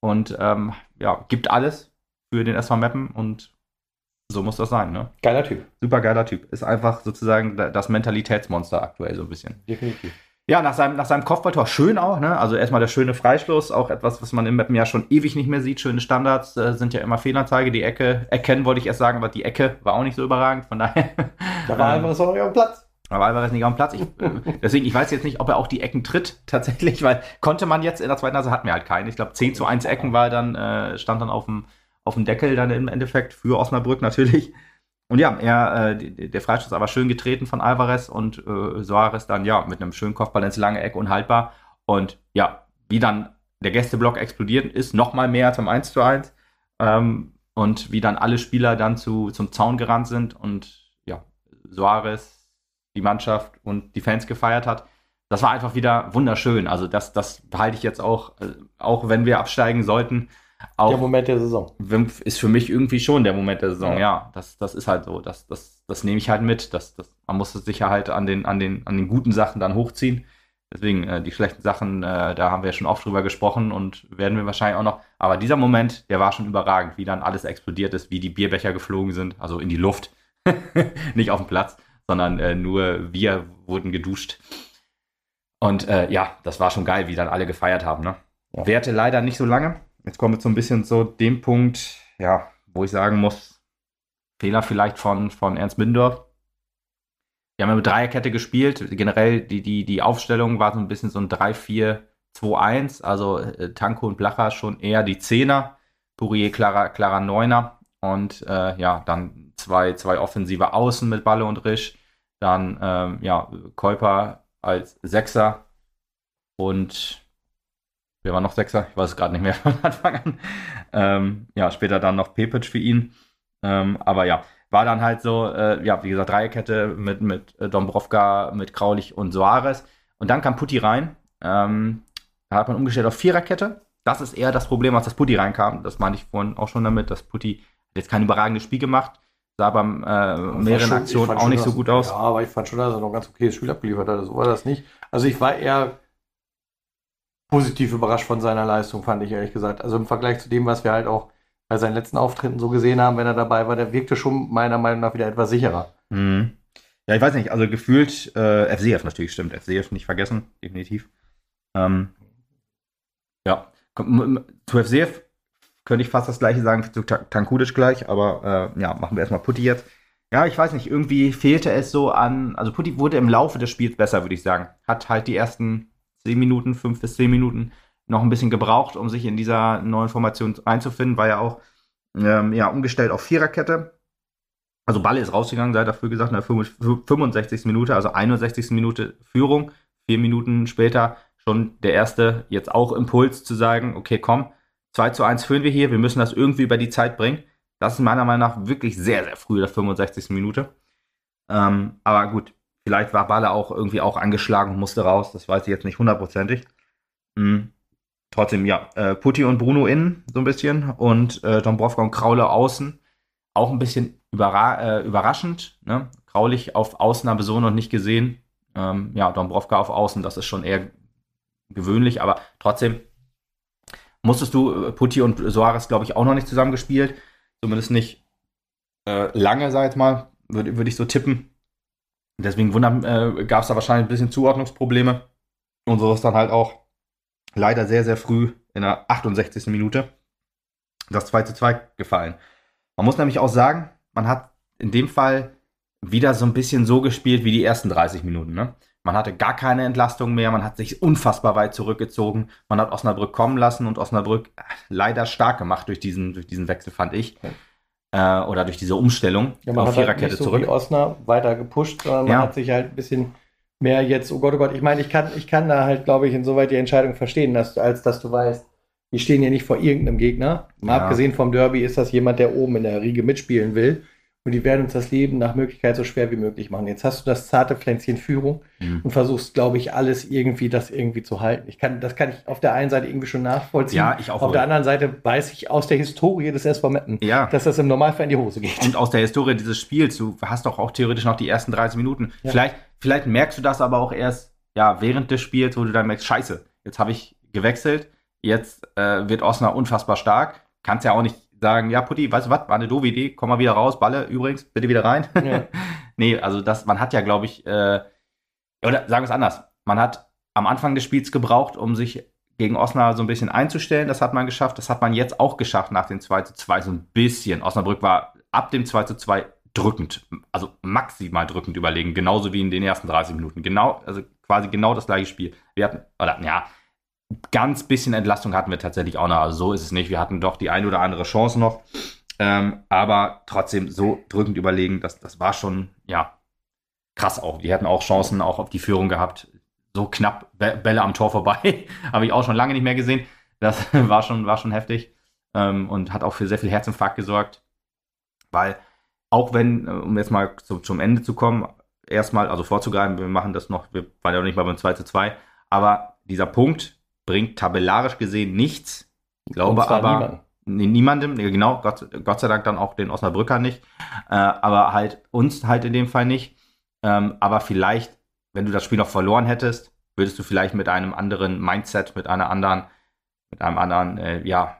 und ähm, ja, gibt alles für den SV Meppen und so muss das sein, ne? Geiler Typ. Super geiler Typ. Ist einfach sozusagen das Mentalitätsmonster aktuell so ein bisschen. Definitiv. Ja, nach seinem, nach seinem Kopfballtor schön auch, ne? Also erstmal der schöne Freischluss, auch etwas, was man im Mappen ja schon ewig nicht mehr sieht. Schöne Standards äh, sind ja immer Fehlanzeige. Die Ecke, erkennen wollte ich erst sagen, aber die Ecke war auch nicht so überragend, von daher. Da war einfach so auf Platz. Aber Alvarez nicht auf dem Platz. Ich, deswegen, ich weiß jetzt nicht, ob er auch die Ecken tritt, tatsächlich, weil konnte man jetzt in der zweiten Nase hatten wir halt keinen. Ich glaube, 10 zu 1 Ecken war dann, äh, stand dann auf dem, auf dem Deckel dann im Endeffekt für Osnabrück natürlich. Und ja, er, äh, der Freistoß aber schön getreten von Alvarez und äh, Soares dann ja mit einem schönen Kopfball ins lange Eck unhaltbar. Und ja, wie dann der Gästeblock explodiert ist, nochmal mehr zum 1 zu 1. Ähm, und wie dann alle Spieler dann zu, zum Zaun gerannt sind und ja, Soares, die Mannschaft und die Fans gefeiert hat. Das war einfach wieder wunderschön. Also das, das behalte ich jetzt auch, äh, auch wenn wir absteigen sollten. Auch der Moment der Saison. Ist für mich irgendwie schon der Moment der Saison, ja. ja das, das ist halt so. Das, das, das nehme ich halt mit. Das, das, man muss sich ja halt an den, an, den, an den guten Sachen dann hochziehen. Deswegen, äh, die schlechten Sachen, äh, da haben wir schon oft drüber gesprochen und werden wir wahrscheinlich auch noch. Aber dieser Moment, der war schon überragend, wie dann alles explodiert ist, wie die Bierbecher geflogen sind, also in die Luft, nicht auf dem Platz sondern äh, nur wir wurden geduscht. Und äh, ja, das war schon geil, wie dann alle gefeiert haben. Ne? Ja. Werte leider nicht so lange. Jetzt kommen wir so ein bisschen zu dem Punkt, ja, wo ich sagen muss, Fehler vielleicht von, von Ernst Mindorf. Wir haben ja mit Dreierkette gespielt. Generell die, die, die Aufstellung war so ein bisschen so ein 3-4-2-1. Also äh, Tanko und Blacher schon eher die Zehner. Pourier klarer, klarer Neuner. Und äh, ja, dann zwei, zwei offensive Außen mit Balle und Risch. Dann, ähm, ja, Käuper als Sechser und wer war noch Sechser? Ich weiß es gerade nicht mehr von Anfang an. Ähm, ja, später dann noch Pepic für ihn. Ähm, aber ja, war dann halt so, äh, ja, wie gesagt, Dreierkette mit, mit äh, Dombrovka, mit Kraulich und Soares. Und dann kam Putti rein. Ähm, da hat man umgestellt auf Viererkette. Das ist eher das Problem, als das Putti reinkam. Das meinte ich vorhin auch schon damit, dass Putti jetzt kein überragendes Spiel gemacht. Sah beim äh, mehreren schon, Aktionen auch nicht so gut aus. Ja, aber ich fand schon, dass er noch ein ganz okayes Spiel abgeliefert hat. So war das nicht. Also ich war eher positiv überrascht von seiner Leistung, fand ich ehrlich gesagt. Also im Vergleich zu dem, was wir halt auch bei seinen letzten Auftritten so gesehen haben, wenn er dabei war, der wirkte schon meiner Meinung nach wieder etwas sicherer. Mhm. Ja, ich weiß nicht, also gefühlt äh, FCF natürlich stimmt, FCF nicht vergessen, definitiv. Ähm, ja, zu FCF könnte ich fast das gleiche sagen zu Tankudic gleich, aber äh, ja, machen wir erstmal Putti jetzt. Ja, ich weiß nicht, irgendwie fehlte es so an, also Putti wurde im Laufe des Spiels besser, würde ich sagen. Hat halt die ersten 10 Minuten, 5 bis 10 Minuten noch ein bisschen gebraucht, um sich in dieser neuen Formation einzufinden. War ja auch ähm, ja, umgestellt auf Viererkette. Also Balle ist rausgegangen, sei dafür gesagt, in der 65. Minute, also 61. Minute Führung. Vier Minuten später schon der erste, jetzt auch Impuls zu sagen, okay, komm, 2 zu 1 führen wir hier, wir müssen das irgendwie über die Zeit bringen. Das ist meiner Meinung nach wirklich sehr, sehr früh, der 65. Minute. Ähm, aber gut, vielleicht war Balle auch irgendwie auch angeschlagen und musste raus, das weiß ich jetzt nicht hundertprozentig. Mhm trotzdem, ja, äh, Putti und Bruno innen so ein bisschen und äh, Dombrovka und Kraule außen. Auch ein bisschen überra äh, überraschend. Ne? Kraulich auf Außen habe so noch nicht gesehen. Ähm, ja, Dombrovka auf Außen, das ist schon eher gewöhnlich, aber trotzdem musstest du äh, Putti und Soares, glaube ich, auch noch nicht zusammengespielt. Zumindest nicht äh, lange, sag ich mal, würde würd ich so tippen. Deswegen äh, gab es da wahrscheinlich ein bisschen Zuordnungsprobleme. Und so ist dann halt auch leider sehr, sehr früh in der 68. Minute das 2 zu 2 gefallen. Man muss nämlich auch sagen, man hat in dem Fall wieder so ein bisschen so gespielt wie die ersten 30 Minuten. Ne? Man hatte gar keine Entlastung mehr, man hat sich unfassbar weit zurückgezogen, man hat Osnabrück kommen lassen und Osnabrück äh, leider stark gemacht durch diesen, durch diesen Wechsel, fand ich. Äh, oder durch diese Umstellung ja, man auf hat Viererkette halt nicht so zurück. Wie Osnabrück weiter gepusht, sondern ja. man hat sich halt ein bisschen mehr jetzt, oh Gott, oh Gott, ich meine, ich kann, ich kann da halt, glaube ich, insoweit die Entscheidung verstehen, dass, als dass du weißt, die stehen ja nicht vor irgendeinem Gegner. Mal ja. abgesehen vom Derby ist das jemand, der oben in der Riege mitspielen will. Und die werden uns das Leben nach Möglichkeit so schwer wie möglich machen. Jetzt hast du das zarte Pflänzchen Führung mhm. und versuchst, glaube ich, alles irgendwie, das irgendwie zu halten. Ich kann, das kann ich auf der einen Seite irgendwie schon nachvollziehen. Ja, ich auch. Auf der anderen Seite weiß ich aus der Historie des SV Meppen, ja. dass das im Normalfall in die Hose geht. Und aus der Historie dieses Spiels, du hast doch auch theoretisch noch die ersten 30 Minuten. Ja. Vielleicht, vielleicht merkst du das aber auch erst, ja, während des Spiels, wo du dann merkst, scheiße, jetzt habe ich gewechselt, jetzt äh, wird Osnabrück unfassbar stark. Kannst ja auch nicht sagen, ja, Putti, weißt du was, war eine doofe Idee, komm mal wieder raus, Balle, übrigens, bitte wieder rein. Ja. nee, also das, man hat ja, glaube ich, äh, oder sagen wir es anders, man hat am Anfang des Spiels gebraucht, um sich gegen Osnabrück so ein bisschen einzustellen, das hat man geschafft, das hat man jetzt auch geschafft nach dem 2 zu 2, so ein bisschen. Osnabrück war ab dem 2 zu 2 drückend, also maximal drückend überlegen, genauso wie in den ersten 30 Minuten. Genau, also quasi genau das gleiche Spiel. Wir hatten, oder ja, ganz bisschen Entlastung hatten wir tatsächlich auch noch. Also so ist es nicht. Wir hatten doch die eine oder andere Chance noch. Ähm, aber trotzdem so drückend überlegen, das, das war schon, ja, krass auch. Die hätten auch Chancen auch auf die Führung gehabt. So knapp Bälle am Tor vorbei. Habe ich auch schon lange nicht mehr gesehen. Das war schon, war schon heftig. Ähm, und hat auch für sehr viel Herzinfarkt gesorgt. Weil, auch wenn, äh, um jetzt mal zum, zum Ende zu kommen, erstmal, also vorzugreifen, wir machen das noch, wir waren ja noch nicht mal beim 2 zu 2, aber dieser Punkt, bringt tabellarisch gesehen nichts. Ich glaube aber niemand. niemandem, genau, Gott, Gott, sei Dank dann auch den Osnabrücker nicht, äh, aber halt uns halt in dem Fall nicht. Ähm, aber vielleicht, wenn du das Spiel noch verloren hättest, würdest du vielleicht mit einem anderen Mindset, mit einer anderen, mit einem anderen, äh, ja,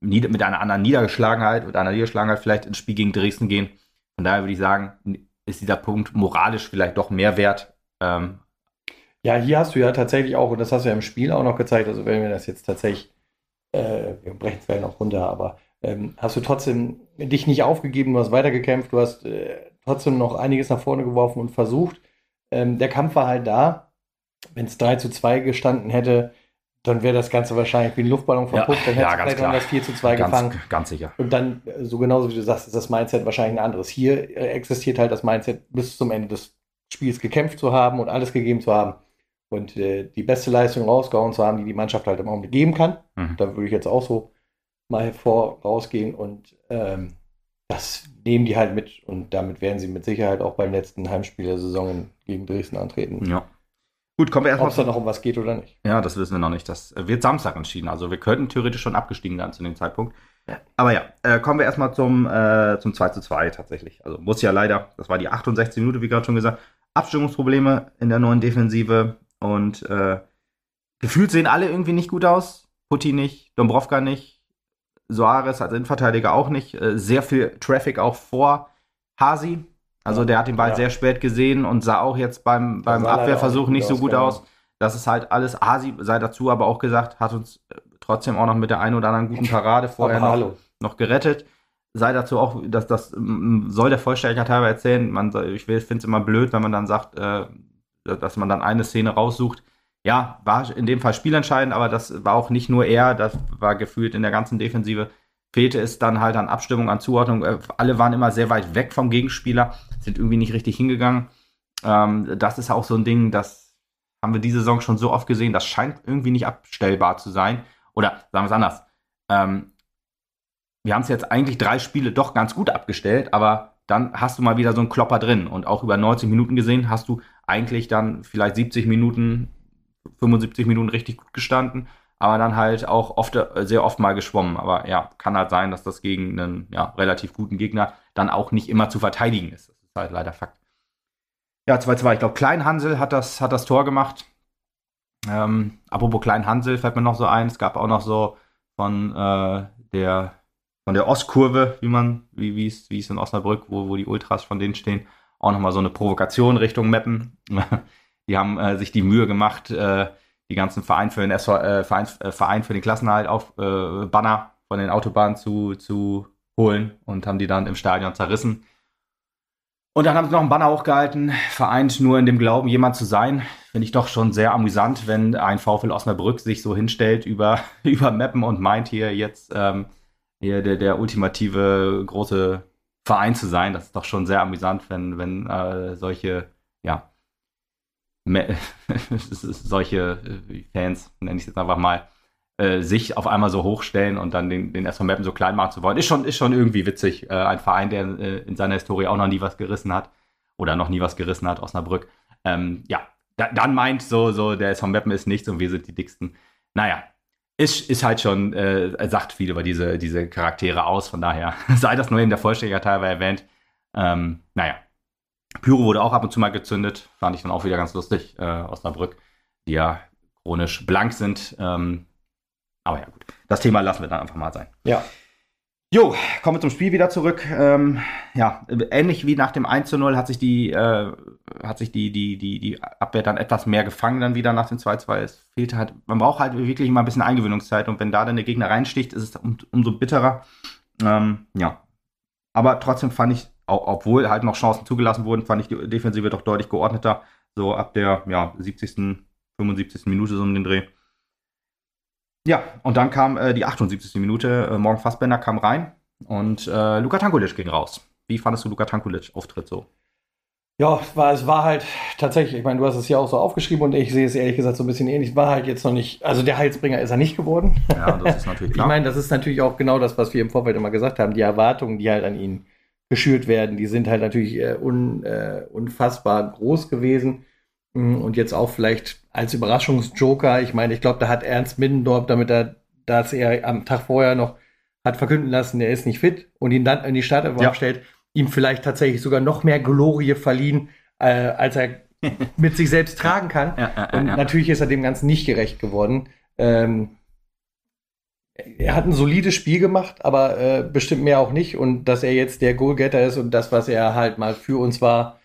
mit einer anderen Niedergeschlagenheit, mit einer Niedergeschlagenheit vielleicht ins Spiel gegen Dresden gehen. Von daher würde ich sagen, ist dieser Punkt moralisch vielleicht doch mehr wert, ähm, ja, hier hast du ja tatsächlich auch, und das hast du ja im Spiel auch noch gezeigt, also wenn wir das jetzt tatsächlich, äh, wir brechen es vielleicht noch runter, aber ähm, hast du trotzdem dich nicht aufgegeben, du hast weitergekämpft, du hast äh, trotzdem noch einiges nach vorne geworfen und versucht. Ähm, der Kampf war halt da. Wenn es 3 zu 2 gestanden hätte, dann wäre das Ganze wahrscheinlich wie ein Luftballon verpuppt, ja, dann hätte ja, vielleicht noch das 4 zu 2 ganz, gefangen. Ganz sicher. Und dann, äh, so genauso wie du sagst, ist das Mindset wahrscheinlich ein anderes. Hier äh, existiert halt das Mindset, bis zum Ende des Spiels gekämpft zu haben und alles gegeben zu haben und äh, die beste Leistung rausgehauen zu haben, die die Mannschaft halt im Augenblick geben kann. Mhm. Da würde ich jetzt auch so mal hervor rausgehen und ähm, das nehmen die halt mit und damit werden sie mit Sicherheit auch beim letzten Heimspiel der Saison gegen Dresden antreten. Ja. Gut, kommen wir erstmal. Ob es da noch um was geht oder nicht. Ja, das wissen wir noch nicht. Das wird Samstag entschieden. Also wir könnten theoretisch schon abgestiegen dann zu dem Zeitpunkt. Ja. Aber ja, äh, kommen wir erstmal zum, äh, zum 2 zu 2 tatsächlich. Also muss ja leider, das war die 68 Minute, wie gerade schon gesagt, Abstimmungsprobleme in der neuen Defensive und äh, gefühlt sehen alle irgendwie nicht gut aus. Putti nicht, Dombrovka nicht, Soares als Innenverteidiger auch nicht. Äh, sehr viel Traffic auch vor Hasi. Also der hat den Ball ja. sehr spät gesehen und sah auch jetzt beim, beim Abwehrversuch nicht so gut aus. Das ist halt alles. Hasi sei dazu aber auch gesagt, hat uns äh, trotzdem auch noch mit der einen oder anderen guten Parade vorher noch, noch, gerettet. Sei dazu auch, dass das soll der Vollständigkeit halber erzählen. Man, ich finde es immer blöd, wenn man dann sagt, äh, dass man dann eine Szene raussucht. Ja, war in dem Fall spielentscheidend, aber das war auch nicht nur er, das war gefühlt in der ganzen Defensive fehlte es dann halt an Abstimmung, an Zuordnung. Äh, alle waren immer sehr weit weg vom Gegenspieler, sind irgendwie nicht richtig hingegangen. Ähm, das ist auch so ein Ding, das haben wir diese Saison schon so oft gesehen, das scheint irgendwie nicht abstellbar zu sein. Oder sagen wir es anders. Ähm, wir haben es jetzt eigentlich drei Spiele doch ganz gut abgestellt, aber dann hast du mal wieder so einen Klopper drin. Und auch über 90 Minuten gesehen hast du eigentlich dann vielleicht 70 Minuten, 75 Minuten richtig gut gestanden, aber dann halt auch oft, sehr oft mal geschwommen. Aber ja, kann halt sein, dass das gegen einen ja, relativ guten Gegner dann auch nicht immer zu verteidigen ist. Das ist halt leider Fakt. Ja, 2-2. Ich glaube, Klein Hansel hat das, hat das Tor gemacht. Ähm, apropos Klein Hansel fällt mir noch so ein. Es gab auch noch so von äh, der von der Ostkurve, wie man, wie, wie es, wie es in Osnabrück, wo, wo die Ultras von denen stehen, auch nochmal so eine Provokation Richtung Meppen. die haben äh, sich die Mühe gemacht, äh, die ganzen Verein für den SV, äh, Verein, äh, Verein für den Klassenhalt auf äh, Banner von den Autobahnen zu, zu holen und haben die dann im Stadion zerrissen. Und dann haben sie noch einen Banner hochgehalten, vereint nur in dem Glauben, jemand zu sein. Finde ich doch schon sehr amüsant, wenn ein VfL Osnabrück sich so hinstellt über, über Mappen und meint hier jetzt ähm, der, der ultimative große Verein zu sein. Das ist doch schon sehr amüsant, wenn, wenn äh, solche, ja, solche äh, Fans, nenne ich es jetzt einfach mal, äh, sich auf einmal so hochstellen und dann den, den SV Mappen so klein machen zu wollen, ist schon, ist schon irgendwie witzig. Äh, ein Verein, der äh, in seiner Historie auch noch nie was gerissen hat oder noch nie was gerissen hat, Osnabrück. Ähm, ja, da, dann meint so, so, der SV Mappen ist nichts und wir sind die dicksten. Naja, ist, ist halt schon, äh, sagt viel über diese, diese Charaktere aus, von daher sei das nur in der Vollständiger Teil erwähnt. Ähm, naja, Pyro wurde auch ab und zu mal gezündet, fand ich dann auch wieder ganz lustig, äh, Osnabrück, die ja chronisch blank sind. Ähm, aber ja, gut. Das Thema lassen wir dann einfach mal sein. Ja. Jo, kommen wir zum Spiel wieder zurück. Ähm, ja, ähnlich wie nach dem 1 zu 0 hat sich die, äh, hat sich die, die, die, die Abwehr dann etwas mehr gefangen dann wieder nach dem 2-2. Es fehlte halt, man braucht halt wirklich immer ein bisschen Eingewöhnungszeit und wenn da dann der Gegner reinsticht, ist es um, umso bitterer. Ähm, ja. Aber trotzdem fand ich, obwohl halt noch Chancen zugelassen wurden, fand ich die Defensive doch deutlich geordneter. So ab der ja, 70., 75. Minute so um den Dreh. Ja, und dann kam äh, die 78. Minute. Äh, Morgen Fassbender kam rein und äh, Luka Tankulic ging raus. Wie fandest du Luka Tankulic Auftritt so? Ja, war, es war halt tatsächlich, ich meine, du hast es ja auch so aufgeschrieben und ich sehe es ehrlich gesagt so ein bisschen ähnlich. War halt jetzt noch nicht, also der Heilsbringer ist er nicht geworden. Ja, das ist natürlich klar. ich meine, das ist natürlich auch genau das, was wir im Vorfeld immer gesagt haben. Die Erwartungen, die halt an ihn geschürt werden, die sind halt natürlich äh, un, äh, unfassbar groß gewesen. Mm, und jetzt auch vielleicht als Überraschungsjoker. Ich meine, ich glaube, da hat Ernst Middendorf, damit er, dass er am Tag vorher noch hat verkünden lassen, er ist nicht fit und ihn dann in die Startelf ja. stellt, ihm vielleicht tatsächlich sogar noch mehr Glorie verliehen, äh, als er mit sich selbst tragen kann. Ja, ja, und natürlich ist er dem Ganzen nicht gerecht geworden. Ähm, er hat ein solides Spiel gemacht, aber äh, bestimmt mehr auch nicht. Und dass er jetzt der Goalgetter ist und das, was er halt mal für uns war,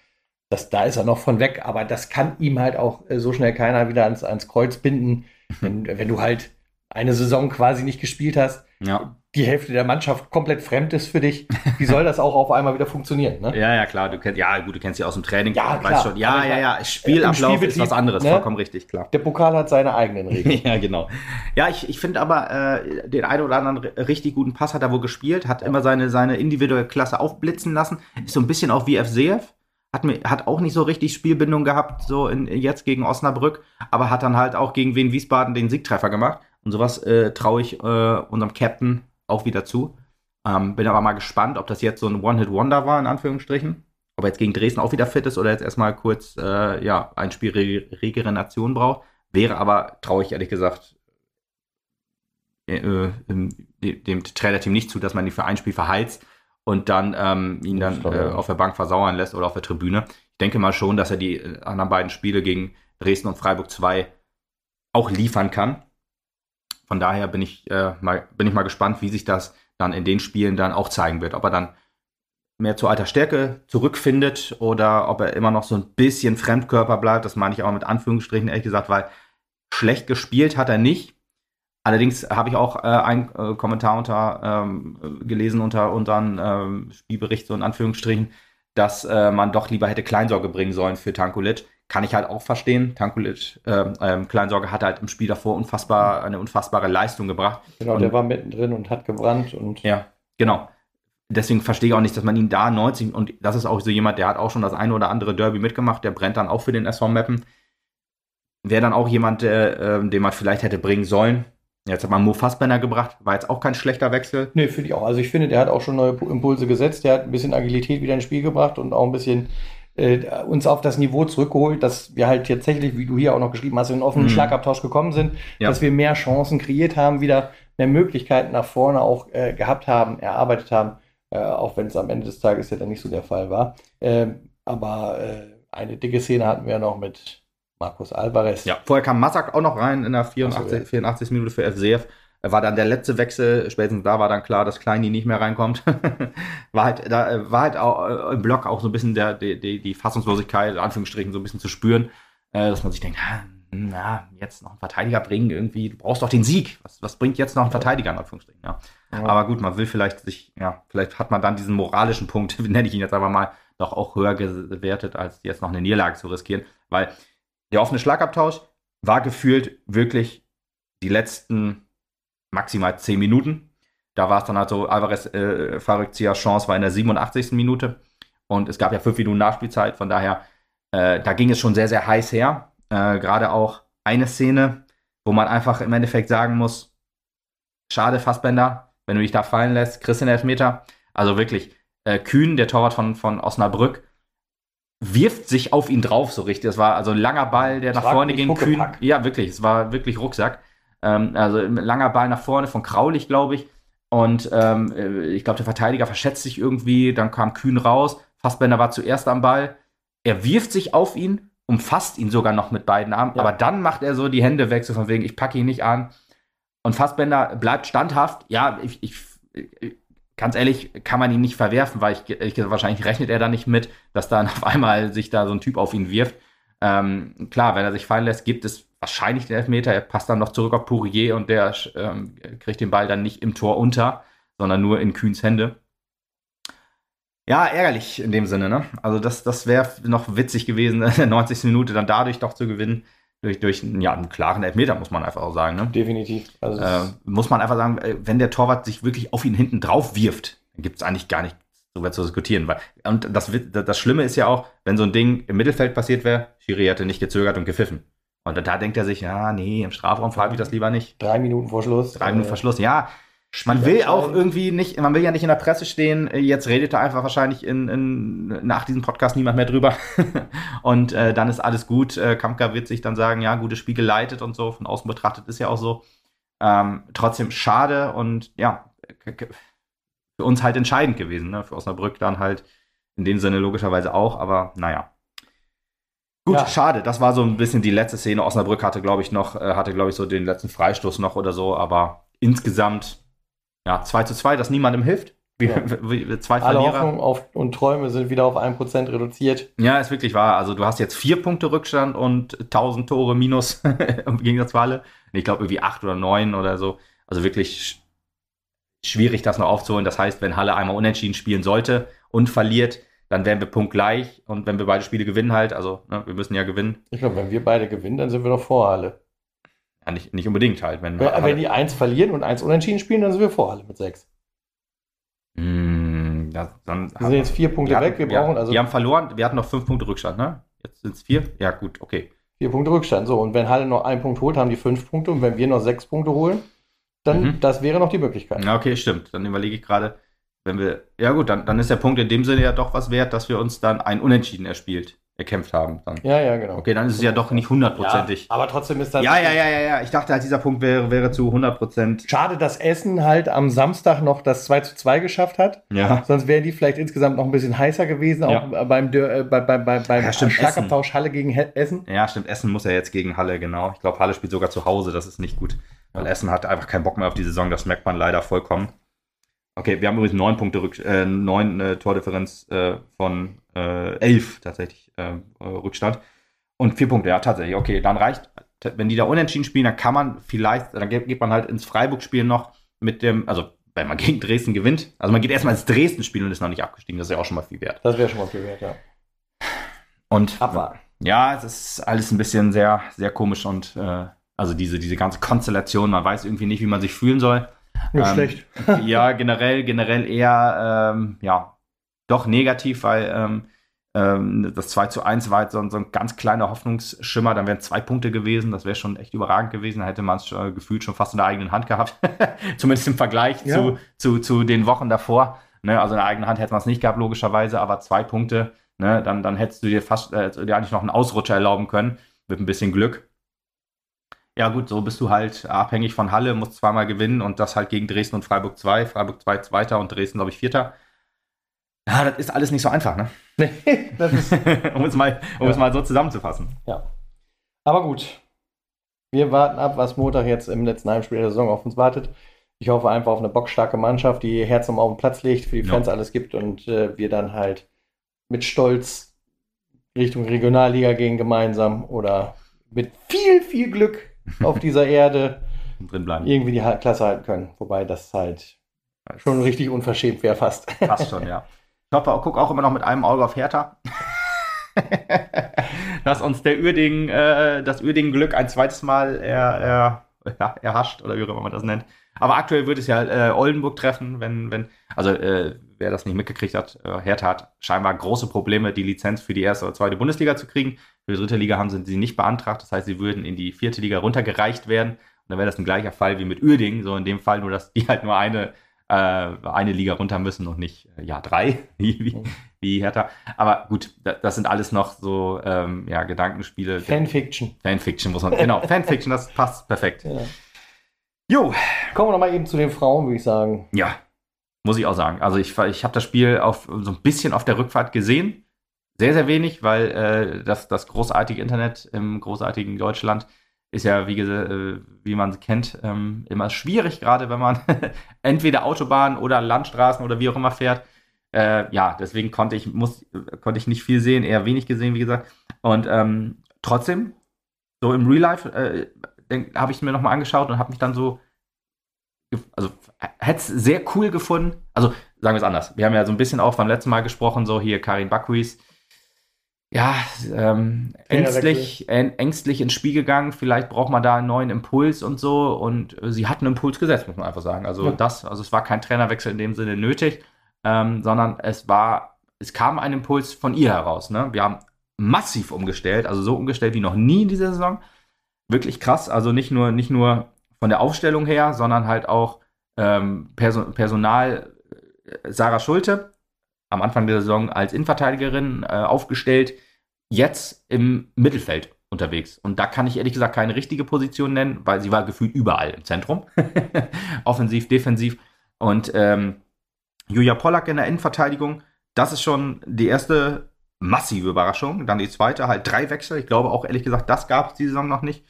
das, da ist er noch von weg, aber das kann ihm halt auch äh, so schnell keiner wieder ans, ans Kreuz binden. wenn, wenn du halt eine Saison quasi nicht gespielt hast, ja. die Hälfte der Mannschaft komplett fremd ist für dich, wie soll das auch auf einmal wieder funktionieren? Ne? Ja, ja, klar, du kennst, ja, gut, du kennst sie aus dem Training, ja, klar, schon. Ja, ja, ja, Spielablauf ist was anderes, ne? vollkommen richtig, klar. Der Pokal hat seine eigenen Regeln. ja, genau. Ja, ich, ich finde aber, äh, den einen oder anderen richtig guten Pass hat er wohl gespielt, hat ja. immer seine, seine individuelle Klasse aufblitzen lassen, ist so ein bisschen auch wie FCF hat, mir, hat auch nicht so richtig Spielbindung gehabt, so in, jetzt gegen Osnabrück, aber hat dann halt auch gegen Wien Wiesbaden den Siegtreffer gemacht. Und sowas äh, traue ich äh, unserem Captain auch wieder zu. Ähm, bin aber mal gespannt, ob das jetzt so ein One-Hit-Wonder war, in Anführungsstrichen. Ob er jetzt gegen Dresden auch wieder fit ist oder jetzt erstmal kurz äh, ja, ein Spiel Re Regeneration braucht. Wäre aber, traue ich ehrlich gesagt, äh, äh dem Trainerteam nicht zu, dass man ihn für ein Spiel verheizt und dann ähm, ihn dann äh, auf der Bank versauern lässt oder auf der Tribüne. Ich denke mal schon, dass er die äh, anderen beiden Spiele gegen Dresden und Freiburg 2 auch liefern kann. Von daher bin ich, äh, mal, bin ich mal gespannt, wie sich das dann in den Spielen dann auch zeigen wird. Ob er dann mehr zu alter Stärke zurückfindet oder ob er immer noch so ein bisschen Fremdkörper bleibt. Das meine ich auch mit Anführungsstrichen, ehrlich gesagt, weil schlecht gespielt hat er nicht. Allerdings habe ich auch äh, einen äh, Kommentar unter ähm, gelesen unter unseren ähm, Spielbericht so in Anführungsstrichen, dass äh, man doch lieber hätte Kleinsorge bringen sollen für Tankulic. Kann ich halt auch verstehen. Tankulic, äh, ähm, Kleinsorge hat halt im Spiel davor unfassbar, eine unfassbare Leistung gebracht. Genau, und, der war mittendrin und hat gebrannt und. Ja, genau. Deswegen verstehe ich auch nicht, dass man ihn da 90 und das ist auch so jemand, der hat auch schon das eine oder andere Derby mitgemacht, der brennt dann auch für den SV Mappen. Wäre dann auch jemand, äh, den man vielleicht hätte bringen sollen. Jetzt hat man Mo Fassbender gebracht, war jetzt auch kein schlechter Wechsel. Nee, finde ich auch. Also ich finde, der hat auch schon neue Impulse gesetzt, der hat ein bisschen Agilität wieder ins Spiel gebracht und auch ein bisschen äh, uns auf das Niveau zurückgeholt, dass wir halt tatsächlich, wie du hier auch noch geschrieben hast, in einen offenen mhm. Schlagabtausch gekommen sind, ja. dass wir mehr Chancen kreiert haben, wieder mehr Möglichkeiten nach vorne auch äh, gehabt haben, erarbeitet haben, äh, auch wenn es am Ende des Tages ja dann nicht so der Fall war. Ähm, aber äh, eine dicke Szene hatten wir noch mit Markus Alvarez. Ja, vorher kam Massak auch noch rein in der 84, so, ja. 84. Minute für FCF war dann der letzte Wechsel, spätestens da war dann klar, dass Kleini nicht mehr reinkommt. war halt, da war halt auch äh, im Block auch so ein bisschen der, die, die, die Fassungslosigkeit, in Anführungsstrichen, so ein bisschen zu spüren, äh, dass man sich denkt, na, jetzt noch einen Verteidiger bringen, irgendwie, du brauchst doch den Sieg. Was, was bringt jetzt noch ein Verteidiger, in Anführungsstrichen, ja. ja. Aber gut, man will vielleicht sich, ja, vielleicht hat man dann diesen moralischen Punkt, nenne ich ihn jetzt aber mal, doch auch höher gewertet, als jetzt noch eine Niederlage zu riskieren, weil der offene Schlagabtausch war gefühlt wirklich die letzten maximal 10 Minuten. Da war es dann halt so, Alvarez äh, Farikzia Chance war in der 87. Minute und es gab ja 5 Minuten Nachspielzeit, von daher, äh, da ging es schon sehr, sehr heiß her. Äh, Gerade auch eine Szene, wo man einfach im Endeffekt sagen muss, schade Fassbender, wenn du dich da fallen lässt, kriegst den Elfmeter. Also wirklich, äh, Kühn, der Torwart von, von Osnabrück, wirft sich auf ihn drauf so richtig. Das war also ein langer Ball, der nach vorne ging. Kühn, ja, wirklich, es war wirklich Rucksack. Ähm, also langer Ball nach vorne von Kraulich, glaube ich. Und ähm, äh, ich glaube, der Verteidiger verschätzt sich irgendwie. Dann kam Kühn raus. Fassbender war zuerst am Ball. Er wirft sich auf ihn, umfasst ihn sogar noch mit beiden Armen. Ja. Aber dann macht er so die Hände weg, so von wegen, ich packe ihn nicht an. Und Fassbender bleibt standhaft. Ja, ich, ich, ganz ehrlich, kann man ihn nicht verwerfen, weil ich, ich, wahrscheinlich rechnet er da nicht mit, dass dann auf einmal sich da so ein Typ auf ihn wirft. Ähm, klar, wenn er sich fallen lässt, gibt es wahrscheinlich den Elfmeter. Er passt dann noch zurück auf Pourier und der ähm, kriegt den Ball dann nicht im Tor unter, sondern nur in Kühns Hände. Ja, ärgerlich in dem Sinne, ne? Also das, das wäre noch witzig gewesen, in der 90. Minute dann dadurch doch zu gewinnen. Durch, durch ja, einen klaren Elfmeter, muss man einfach auch sagen. Ne? Definitiv. Also äh, muss man einfach sagen, äh, wenn der Torwart sich wirklich auf ihn hinten drauf wirft, dann gibt es eigentlich gar nicht darüber zu diskutieren. Weil, und das, das Schlimme ist ja auch, wenn so ein Ding im Mittelfeld passiert wäre, Schiri hätte nicht gezögert und gepfiffen. Und da denkt er sich, ja, nee, im Strafraum pfeife ich das lieber nicht. Drei Minuten vor Schluss. Drei Minuten vor Schluss, ja. Man will auch irgendwie nicht, man will ja nicht in der Presse stehen, jetzt redet da einfach wahrscheinlich in, in, nach diesem Podcast niemand mehr drüber. und äh, dann ist alles gut. Äh, Kampka wird sich dann sagen, ja, gutes Spiel geleitet und so, von außen betrachtet ist ja auch so. Ähm, trotzdem schade und ja, für uns halt entscheidend gewesen, ne? Für Osnabrück dann halt in dem Sinne logischerweise auch, aber naja. Gut, ja. schade. Das war so ein bisschen die letzte Szene. Osnabrück hatte, glaube ich, noch, äh, hatte, glaube ich, so den letzten Freistoß noch oder so, aber insgesamt, ja, 2 zu 2, dass niemandem hilft. Wie, ja. wie, zwei Alle Verlierer. Hoffnung auf, und Träume sind wieder auf 1% reduziert. Ja, ist wirklich wahr. Also du hast jetzt vier Punkte Rückstand und 1000 Tore minus im Gegensatz zu Halle. Ich glaube irgendwie acht oder neun oder so. Also wirklich schwierig, das noch aufzuholen. Das heißt, wenn Halle einmal unentschieden spielen sollte und verliert, dann wären wir punktgleich und wenn wir beide Spiele gewinnen halt, also ne, wir müssen ja gewinnen. Ich glaube, wenn wir beide gewinnen, dann sind wir noch vor Halle. Ja, nicht, nicht unbedingt halt. Wenn, ja, wenn die eins verlieren und eins unentschieden spielen, dann sind wir vor Halle mit sechs. Mm, das, dann wir sind jetzt vier Punkte wir weg, wir brauchen ja, also. Wir haben verloren, wir hatten noch fünf Punkte Rückstand, ne? Jetzt sind es vier? Ja, gut, okay. Vier Punkte Rückstand, so. Und wenn Halle noch einen Punkt holt, haben die fünf Punkte. Und wenn wir noch sechs Punkte holen, dann, mhm. das wäre noch die Möglichkeit. Ja, okay, stimmt. Dann überlege ich gerade, wenn wir, ja gut, dann, dann ist der Punkt in dem Sinne ja doch was wert, dass wir uns dann ein Unentschieden erspielt, erkämpft haben. Dann. Ja, ja, genau. Okay, dann ist es ja doch nicht hundertprozentig. Ja, aber trotzdem ist das. Ja, ja, ja, ja, ja. Ich dachte halt, dieser Punkt wäre, wäre zu 100 Prozent. Schade, dass Essen halt am Samstag noch das 2 zu 2 geschafft hat. Ja. Sonst wären die vielleicht insgesamt noch ein bisschen heißer gewesen, auch Ja. beim, äh, bei, bei, bei, beim Ja, stimmt, Schlagabtausch Halle gegen He Essen. Ja, stimmt. Essen muss ja jetzt gegen Halle, genau. Ich glaube, Halle spielt sogar zu Hause. Das ist nicht gut. Weil Essen hat einfach keinen Bock mehr auf die Saison. Das merkt man leider vollkommen. Okay, wir haben übrigens neun Punkte, Rück äh, neun äh, Tordifferenz äh, von äh, elf tatsächlich äh, äh, Rückstand. Und vier Punkte, ja, tatsächlich. Okay, dann reicht, wenn die da unentschieden spielen, dann kann man vielleicht, dann geht, geht man halt ins Freiburg-Spiel noch mit dem, also wenn man gegen Dresden gewinnt. Also man geht erstmal ins Dresden-Spiel und ist noch nicht abgestiegen. Das ist ja auch schon mal viel wert. Das wäre schon mal viel wert, ja. Und Abwarten. ja, es ist alles ein bisschen sehr, sehr komisch und äh, also diese, diese ganze Konstellation, man weiß irgendwie nicht, wie man sich fühlen soll. Nicht Ähm, schlecht. ja, generell, generell eher, ähm, ja, doch negativ, weil ähm, ähm, das 2 zu 1 war halt so, ein- so ein ganz kleiner Hoffnungsschimmer, dann wären zwei Punkte gewesen, das wäre schon echt überragend gewesen, da hätte man es äh, gefühlt schon fast in der eigenen Hand gehabt, zumindest im Vergleich Ja. zu, zu, zu den Wochen davor. Ne? Also in der eigenen Hand hätte man es nicht gehabt, logischerweise, aber zwei Punkte, ne? dann, dann hättest du dir fast äh, dir eigentlich noch einen Ausrutscher erlauben können, mit ein bisschen Glück. Ja, gut, so bist du halt abhängig von Halle, musst zweimal gewinnen und das halt gegen Dresden und Freiburg 2. Freiburg 2 Zweiter und Dresden, glaube ich, Vierter. Ja, das ist alles nicht so einfach, ne? Nee, das ist, um es mal, um Ja. es mal so zusammenzufassen. ja. Aber gut. Wir warten ab, was Montag jetzt im letzten Heimspiel der Saison auf uns wartet. Ich hoffe einfach auf eine bockstarke Mannschaft, die Herz nochmal auf den Platz legt, für die Ja. Fans alles gibt und äh, wir dann halt mit Stolz Richtung Regionalliga gehen gemeinsam oder mit viel, viel Glück auf dieser Erde Drin bleiben. irgendwie die Klasse halten können. Wobei das halt schon richtig unverschämt wäre fast. Passt schon, ja. Ich hoffe, guck auch immer noch mit einem Auge auf Hertha. Dass uns der Uerding, äh, das Uerding-Glück ein zweites Mal er, er, ja, erhascht oder wie auch immer man das nennt. Aber aktuell wird es ja äh, Oldenburg treffen, wenn, wenn, also äh, wer das nicht mitgekriegt hat, äh, Hertha hat scheinbar große Probleme, die Lizenz für die erste oder zweite Bundesliga zu kriegen. Für die dritte Liga haben sie sie nicht beantragt. Das heißt, sie würden in die vierte Liga runtergereicht werden. Und dann wäre das ein gleicher Fall wie mit Uerding, so in dem Fall, nur dass die halt nur eine, äh, eine Liga runter müssen und nicht, äh, ja, drei, wie, wie, wie Hertha. Aber gut, da, das sind alles noch so, ähm, ja, Gedankenspiele. Fanfiction. Fanfiction muss man, genau, Fanfiction, das passt perfekt. Ja. Jo, Kommen wir noch mal eben zu den Frauen, würde ich sagen. ja, muss ich auch sagen. Also ich, ich habe das Spiel auf, so ein bisschen auf der Rückfahrt gesehen. Sehr, sehr wenig, weil äh, das, das großartige Internet im großartigen Deutschland ist ja, wie, äh, wie man kennt, ähm, immer schwierig, gerade wenn man entweder Autobahn oder Landstraßen oder wie auch immer fährt. Äh, ja, deswegen konnte ich, muss, konnte ich nicht viel sehen, eher wenig gesehen, wie gesagt. Und ähm, trotzdem, so im Real Life, äh, habe ich mir nochmal angeschaut und habe mich dann so, also hätte es sehr cool gefunden. Also sagen wir es anders. Wir haben ja so ein bisschen auch beim letzten Mal gesprochen, so hier Karin Bakuis. Ja, ähm, ängstlich, äh, ängstlich ins Spiel gegangen. Vielleicht braucht man da einen neuen Impuls und so. Und äh, sie hat einen Impuls gesetzt, muss man einfach sagen. Also Ja. das, also es war kein Trainerwechsel in dem Sinne nötig, ähm, sondern es war, es kam ein Impuls von ihr heraus. Ne? Wir haben massiv umgestellt, also so umgestellt wie noch nie in dieser Saison. Wirklich krass. Also nicht nur, nicht nur von der Aufstellung her, sondern halt auch ähm, Perso Personal. äh, Sarah Schulte, am Anfang der Saison als Innenverteidigerin äh, aufgestellt, jetzt im Mittelfeld unterwegs. Und da kann ich ehrlich gesagt keine richtige Position nennen, weil sie war gefühlt überall im Zentrum. Offensiv, defensiv. Und ähm, Julia Pollack in der Innenverteidigung, das ist schon die erste massive Überraschung. Dann die zweite, halt drei Wechsel. Ich glaube auch ehrlich gesagt, das gab es die Saison noch nicht.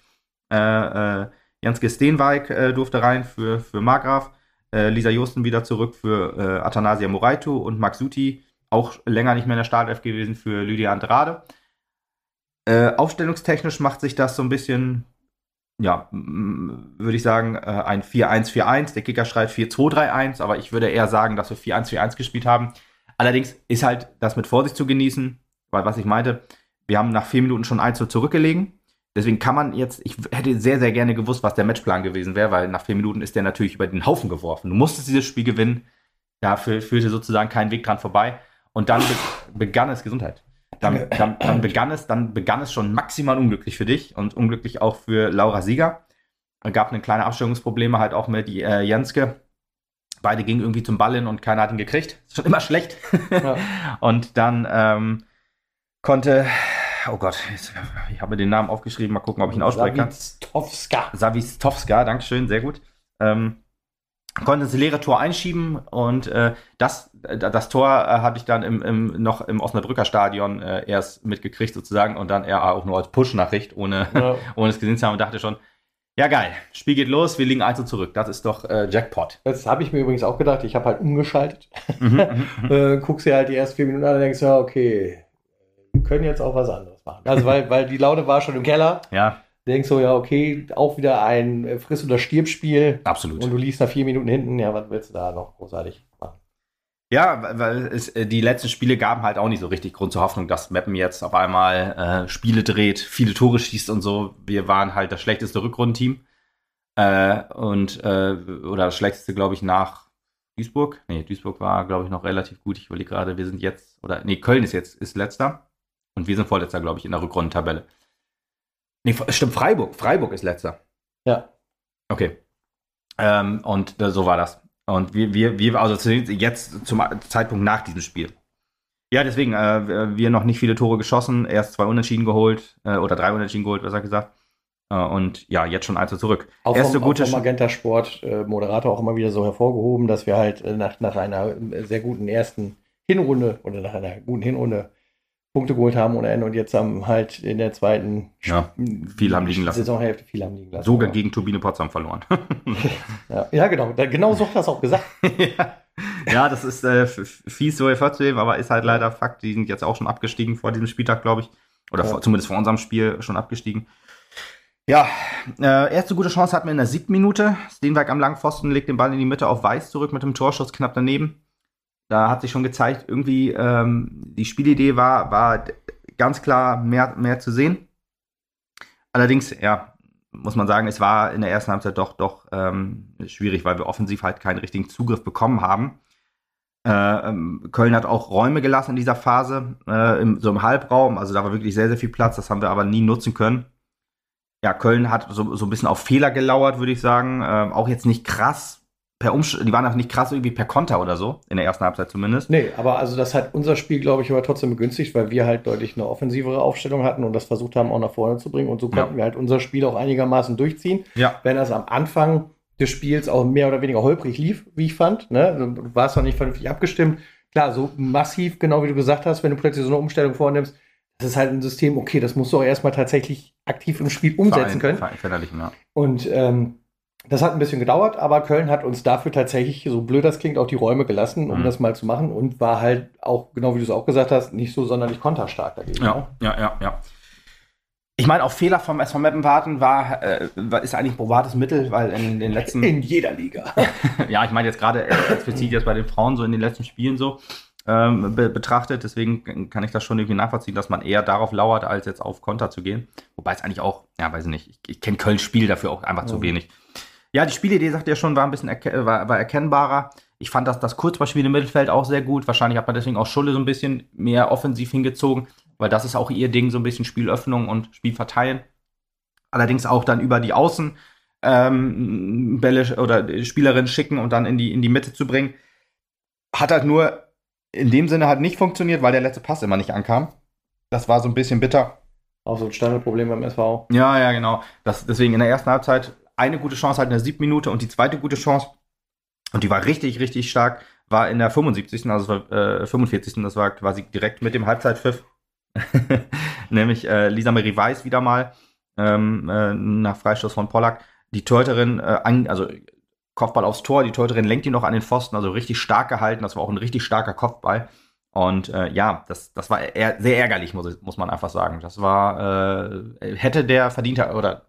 Äh, äh, Janske Steenwijk äh, durfte rein für, für Margraf. Äh, Lisa Josten wieder zurück für äh, Athanasia Moraitu und Max Suti auch länger nicht mehr in der Startelf gewesen für Lydia Andrade. Äh, aufstellungstechnisch macht sich das so ein bisschen, ja, würde ich sagen, äh, ein 4-1-4-1. Der Kicker schreibt 4-2-3-1, aber ich würde eher sagen, dass wir 4-1-4-1 gespielt haben. Allerdings ist halt das mit Vorsicht zu genießen, weil was ich meinte, wir haben nach vier Minuten schon 1 zurückgelegen. Deswegen kann man jetzt, ich hätte sehr, sehr gerne gewusst, was der Matchplan gewesen wäre, weil nach vier Minuten ist der natürlich über den Haufen geworfen. Du musstest dieses Spiel gewinnen. Dafür führte sozusagen kein Weg dran vorbei. Und dann be begann es Gesundheit. Dann, dann, dann begann es, dann begann es schon maximal unglücklich für dich und unglücklich auch für Laura Sieger. Es gab eine kleine Abstimmungsprobleme halt auch mit die, äh, Jenske. Beide gingen irgendwie zum Ball hin und keiner hat ihn gekriegt. Ist schon immer schlecht. Ja. und dann ähm, konnte, oh Gott, jetzt, ich habe mir den Namen aufgeschrieben, mal gucken, ob ich ihn aussprechen kann. Savistowska. Savistowska, Dankeschön, sehr gut. Ähm, konnte das leere Tor einschieben und äh, das, das Tor äh, hatte ich dann im, im, noch im Osnabrücker Stadion äh, erst mitgekriegt sozusagen und dann eher auch nur als Push-Nachricht, ohne, ja. ohne es gesehen zu haben und dachte schon, ja geil, Spiel geht los, wir liegen also zurück. Das ist doch äh, Jackpot. Das habe ich mir übrigens auch gedacht, ich habe halt umgeschaltet. Mhm, mhm, mhm. äh, guckst dir halt die ersten vier Minuten an und denkst, ja okay, wir können jetzt auch was anderes machen. Also weil, weil die Laune war schon im Keller. Ja denkst so, ja, okay, auch wieder ein äh, Friss- oder Stirb-Spiel. Absolut. Und du liegst nach vier Minuten hinten, ja, was willst du da noch großartig machen? Ja, weil es, äh, die letzten Spiele gaben halt auch nicht so richtig Grund zur Hoffnung, dass Meppen jetzt auf einmal äh, Spiele dreht, viele Tore schießt und so. Wir waren halt das schlechteste Rückrundenteam. Äh, und, äh, oder das schlechteste, glaube ich, nach Duisburg. Nee, Duisburg war, glaube ich, noch relativ gut. Ich überlege gerade, wir sind jetzt, oder nee, Köln ist jetzt ist letzter. Und wir sind vorletzter, glaube ich, in der Rückrundentabelle. Nee, stimmt, Freiburg. Freiburg ist letzter. Ja. Okay. Ähm, und äh, so war das. Und wir, wir, wir, also jetzt zum Zeitpunkt nach diesem Spiel. Ja, deswegen, äh, wir noch nicht viele Tore geschossen, erst zwei Unentschieden geholt, äh, oder drei Unentschieden geholt, besser gesagt. Äh, und ja, jetzt schon eins zurück. Auch Erste vom, gute auch vom Magenta Sport äh, Moderator auch immer wieder so hervorgehoben, dass wir halt äh, nach, nach einer sehr guten ersten Hinrunde oder nach einer guten Hinrunde Punkte geholt haben ohne Ende und jetzt haben halt in der zweiten ja, viel haben liegen lassen. Saisonhälfte viel haben liegen lassen. Sogar gegen Turbine Potsdam verloren. ja, ja, genau. Genau so hat das auch gesagt. ja. ja, das ist äh, fies so hervorzuheben, aber ist halt leider Fakt. Die sind jetzt auch schon abgestiegen vor diesem Spieltag, glaube ich. Oder ja. vor, zumindest vor unserem Spiel schon abgestiegen. Ja, äh, erste gute Chance hatten wir in der siebten Minute. Steenberg am Langpfosten legt den Ball in die Mitte auf Weiß zurück mit dem Torschuss knapp daneben da hat sich schon gezeigt, irgendwie ähm, die Spielidee war, war ganz klar mehr, mehr zu sehen. Allerdings, ja, muss man sagen, es war in der ersten Halbzeit doch, doch ähm, schwierig, weil wir offensiv halt keinen richtigen Zugriff bekommen haben. Äh, ähm, Köln hat auch Räume gelassen in dieser Phase, äh, im, so im Halbraum. Also da war wirklich sehr, sehr viel Platz. Das haben wir aber nie nutzen können. Ja, Köln hat so, so ein bisschen auf Fehler gelauert, würde ich sagen. Äh, auch jetzt nicht krass per Umsch die waren auch nicht krass irgendwie per Konter oder so, in der ersten Halbzeit zumindest. Nee, aber also das hat unser Spiel, glaube ich, aber trotzdem begünstigt, weil wir halt deutlich eine offensivere Aufstellung hatten und das versucht haben, auch nach vorne zu bringen. Und so konnten ja. wir halt unser Spiel auch einigermaßen durchziehen. Ja. Wenn das am Anfang des Spiels auch mehr oder weniger holprig lief, wie ich fand. Ne? Du warst noch nicht vernünftig abgestimmt. Klar, so massiv, genau wie du gesagt hast, wenn du plötzlich so eine Umstellung vornimmst, das ist halt ein System, okay, das musst du auch erstmal tatsächlich aktiv im Spiel umsetzen Verein, können. Verein, ja. Und ähm, das hat ein bisschen gedauert, aber Köln hat uns dafür tatsächlich, so blöd das klingt, auch die Räume gelassen, um mhm. das mal zu machen und war halt auch, genau wie du es auch gesagt hast, nicht so sonderlich konterstark dagegen. Ja, ne? ja, ja, ja. Ich meine, auch Fehler vom SV Meppen warten war, äh, ist eigentlich ein probates Mittel, weil in den letzten. In jeder Liga. ja, ich meine jetzt gerade explizit jetzt bei den Frauen so in den letzten Spielen so ähm, be betrachtet. Deswegen kann ich das schon irgendwie nachvollziehen, dass man eher darauf lauert, als jetzt auf Konter zu gehen. Wobei es eigentlich auch, ja, weiß ich nicht, ich, ich kenne Kölns Spiel dafür auch einfach mhm. zu wenig. Ja, die Spielidee, sagt ihr schon, war ein bisschen erke war, war, erkennbarer. Ich fand das, das Kurzballspiel im Mittelfeld auch sehr gut. Wahrscheinlich hat man deswegen auch Schulle so ein bisschen mehr offensiv hingezogen, weil das ist auch ihr Ding, so ein bisschen Spielöffnung und Spiel verteilen. Allerdings auch dann über die Außen ähm, Bälle oder Spielerinnen schicken und dann in die, in die Mitte zu bringen. Hat halt nur in dem Sinne halt nicht funktioniert, weil der letzte Pass immer nicht ankam. Das war so ein bisschen bitter. Auch so ein Standardproblem beim SV. Ja, ja, genau. Das, deswegen in der ersten Halbzeit eine gute Chance halt in der siebten Minute und die zweite gute Chance, und die war richtig, richtig stark, war in der 75. also äh, 45. Das war quasi direkt mit dem Halbzeitpfiff. Nämlich äh, Lisa Marie Weiß wieder mal ähm, äh, nach Freistoß von Pollack. Die Torhüterin, äh, also Kopfball aufs Tor, die Torhüterin lenkt ihn noch an den Pfosten, also richtig stark gehalten. Das war auch ein richtig starker Kopfball. Und äh, ja, das, das war eher, sehr ärgerlich, muss, muss man einfach sagen. Das war, äh, hätte der verdienter oder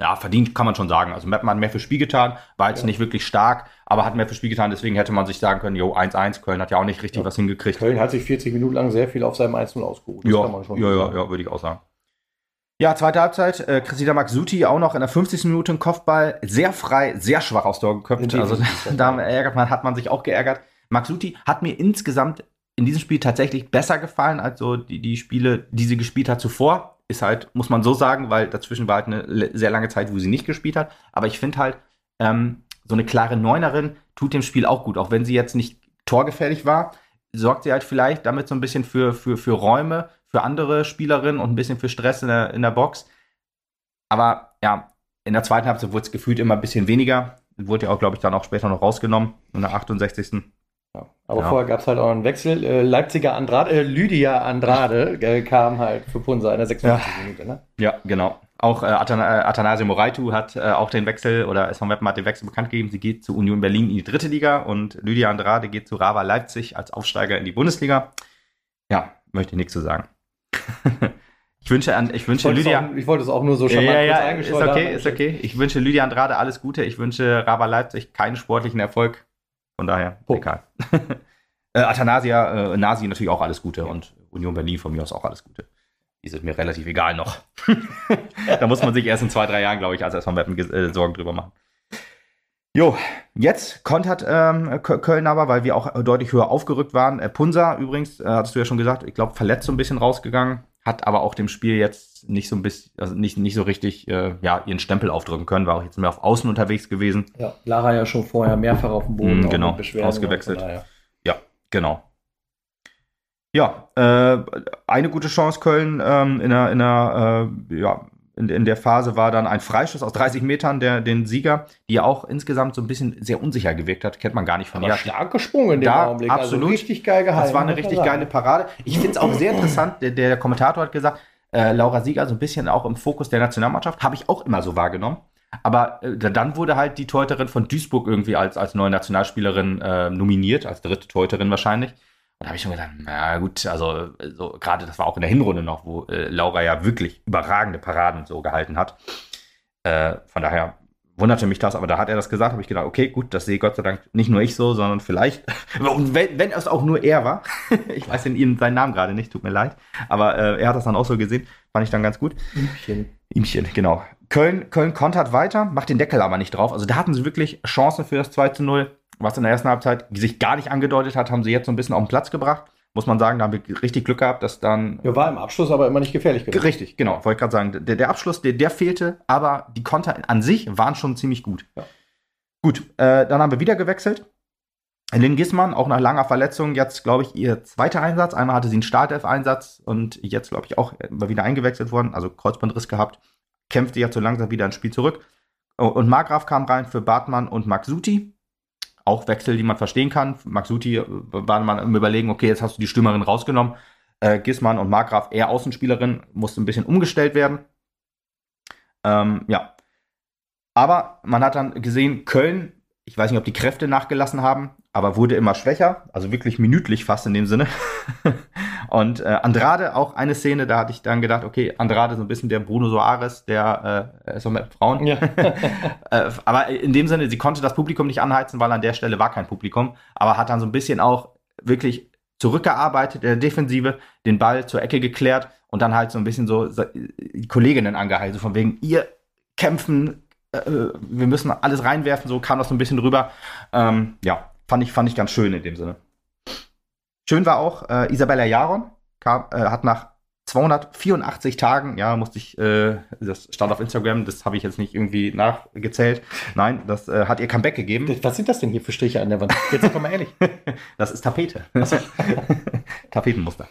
ja, verdient kann man schon sagen. Also Meppen hat mehr für Spiel getan, war jetzt ja. nicht wirklich stark, aber hat mehr für Spiel getan. Deswegen hätte man sich sagen können, jo, 1-1, Köln hat ja auch nicht richtig ja. was hingekriegt. Köln hat sich 40 Minuten lang sehr viel auf seinem 1-0 ausgeruht. Das ja, kann man schon ja, ja, ja, würde ich auch sagen. Ja, zweite Halbzeit. Äh, Christina Maxuti auch noch in der 50. Minute im Kopfball. Sehr frei, sehr schwach aufs Tor geköpft. Also da ärgert man, hat man sich auch geärgert. Maxuti hat mir insgesamt in diesem Spiel tatsächlich besser gefallen als so die, die Spiele, die sie gespielt hat zuvor ist halt, muss man so sagen, weil dazwischen war halt eine sehr lange Zeit, wo sie nicht gespielt hat. Aber ich finde halt, ähm, so eine klare Neunerin tut dem Spiel auch gut, auch wenn sie jetzt nicht torgefährlich war, sorgt sie halt vielleicht damit so ein bisschen für, für, für Räume, für andere Spielerinnen und ein bisschen für Stress in der, in der Box. Aber ja, in der zweiten Halbzeit wurde es gefühlt immer ein bisschen weniger. Wurde ja auch, glaube ich, dann auch später noch rausgenommen, in der 68. Ja. Aber ja. vorher gab es halt auch einen Wechsel. Äh, Leipziger Andrade, äh, Lydia Andrade äh, kam halt für Punsa in der 56. Ja. Minute. Ne? Ja, genau. Auch äh, Athan äh, Athanasio Moraitu hat äh, auch den Wechsel, oder SV Meppen hat den Wechsel bekannt gegeben. Sie geht zu Union Berlin in die dritte Liga und Lydia Andrade geht zu Rava Leipzig als Aufsteiger in die Bundesliga. Ja, möchte ich nichts zu sagen. ich wünsche, an, ich wünsche ich Lydia. Auch, ich wollte es auch nur so schon ja, mal ja, kurz ja, Ist okay, ist okay. Ich wünsche Lydia Andrade alles Gute. Ich wünsche Rava Leipzig keinen sportlichen Erfolg. Von daher, oh. egal. äh, Athanasia, äh, Nasi natürlich auch alles Gute und Union Berlin von mir aus auch alles Gute. Die sind mir relativ egal noch. da muss man sich erst in zwei, drei Jahren, glaube ich, als erstmal Mappen äh, Sorgen drüber machen. Jo, jetzt kontert ähm, Köln aber, weil wir auch deutlich höher aufgerückt waren. Äh, Punsa übrigens, äh, hattest du ja schon gesagt, ich glaube, verletzt so ein bisschen rausgegangen, hat aber auch dem Spiel jetzt nicht so ein bisschen, also nicht, nicht so richtig äh, ja, ihren Stempel aufdrücken können, war auch jetzt mehr auf Außen unterwegs gewesen. Ja, Lara ja schon vorher mehrfach auf dem Boden. Mm, genau, ausgewechselt. Ja, genau. Ja, äh, eine gute Chance Köln ähm, in der, in der äh, ja, in, in, der Phase war dann ein Freischuss aus 30 Metern, der den Sieger, die ja auch insgesamt so ein bisschen sehr unsicher gewirkt hat, kennt man gar nicht von ihr. stark gesprungen in dem da, Augenblick. Also absolut. Also richtig geil gehalten. Das war eine richtig geile Parade. Ich finde es auch sehr interessant, der, der Kommentator hat gesagt, äh, Laura Sieger so ein bisschen auch im Fokus der Nationalmannschaft, habe ich auch immer so wahrgenommen. Aber äh, dann wurde halt die Teuterin von Duisburg irgendwie als, als neue Nationalspielerin äh, nominiert, als dritte Teuterin wahrscheinlich. Und da habe ich schon gedacht, na gut, also so, gerade das war auch in der Hinrunde noch, wo äh, Laura ja wirklich überragende Paraden so gehalten hat. Äh, von daher wunderte mich das, aber da hat er das gesagt, habe ich gedacht, okay, gut, das sehe Gott sei Dank nicht nur ich so, sondern vielleicht, und wenn, wenn es auch nur er war, ich weiß den, seinen Namen gerade nicht, tut mir leid, aber äh, er hat das dann auch so gesehen, fand ich dann ganz gut. Imchen. Imchen, genau. Köln, Köln kontert weiter, macht den Deckel aber nicht drauf. Also da hatten sie wirklich Chancen für das 2 zu 0 was in der ersten Halbzeit sich gar nicht angedeutet hat, haben sie jetzt so ein bisschen auf den Platz gebracht. Muss man sagen, da haben wir richtig Glück gehabt, dass dann. Ja, war im Abschluss aber immer nicht gefährlich gewesen. Richtig, genau. Wollte ich gerade sagen, der, der Abschluss, der, der fehlte, aber die Konter an sich waren schon ziemlich gut. Ja. Gut, äh, dann haben wir wieder gewechselt. Lynn Gismann, auch nach langer Verletzung, jetzt, glaube ich, ihr zweiter Einsatz. Einmal hatte sie einen Startelf-Einsatz und jetzt, glaube ich, auch immer wieder eingewechselt worden, also Kreuzbandriss gehabt. Kämpfte jetzt so langsam wieder ins Spiel zurück. Und Margraf kam rein für Bartmann und Max Suti auch Wechsel, die man verstehen kann. Maxuti äh, war man im Überlegen, okay, jetzt hast du die Stürmerin rausgenommen. Äh, Gismann und Markgraf eher Außenspielerin, musste ein bisschen umgestellt werden. Ähm, ja. Aber man hat dann gesehen, Köln, ich weiß nicht, ob die Kräfte nachgelassen haben, aber wurde immer schwächer, also wirklich minütlich fast in dem Sinne. und äh, Andrade, auch eine Szene, da hatte ich dann gedacht, okay, Andrade so ein bisschen der Bruno Soares, der äh, so mit Frauen. Ja. äh, aber in dem Sinne, sie konnte das Publikum nicht anheizen, weil an der Stelle war kein Publikum, aber hat dann so ein bisschen auch wirklich zurückgearbeitet in der Defensive, den Ball zur Ecke geklärt und dann halt so ein bisschen so die Kolleginnen angeheizt, so von wegen, ihr kämpfen, äh, wir müssen alles reinwerfen, so kam das so ein bisschen rüber. Ähm, ja, fand ich, fand ich ganz schön in dem Sinne. Schön war auch, äh, Isabella Jaron kam, äh, hat nach 284 Tagen, ja, musste ich, äh, das stand auf Instagram, das habe ich jetzt nicht irgendwie nachgezählt. Nein, das äh, hat ihr Comeback gegeben. Was sind das denn hier für Striche an der Wand? Jetzt komm mal ehrlich. das ist Tapete. Tapetenmuster.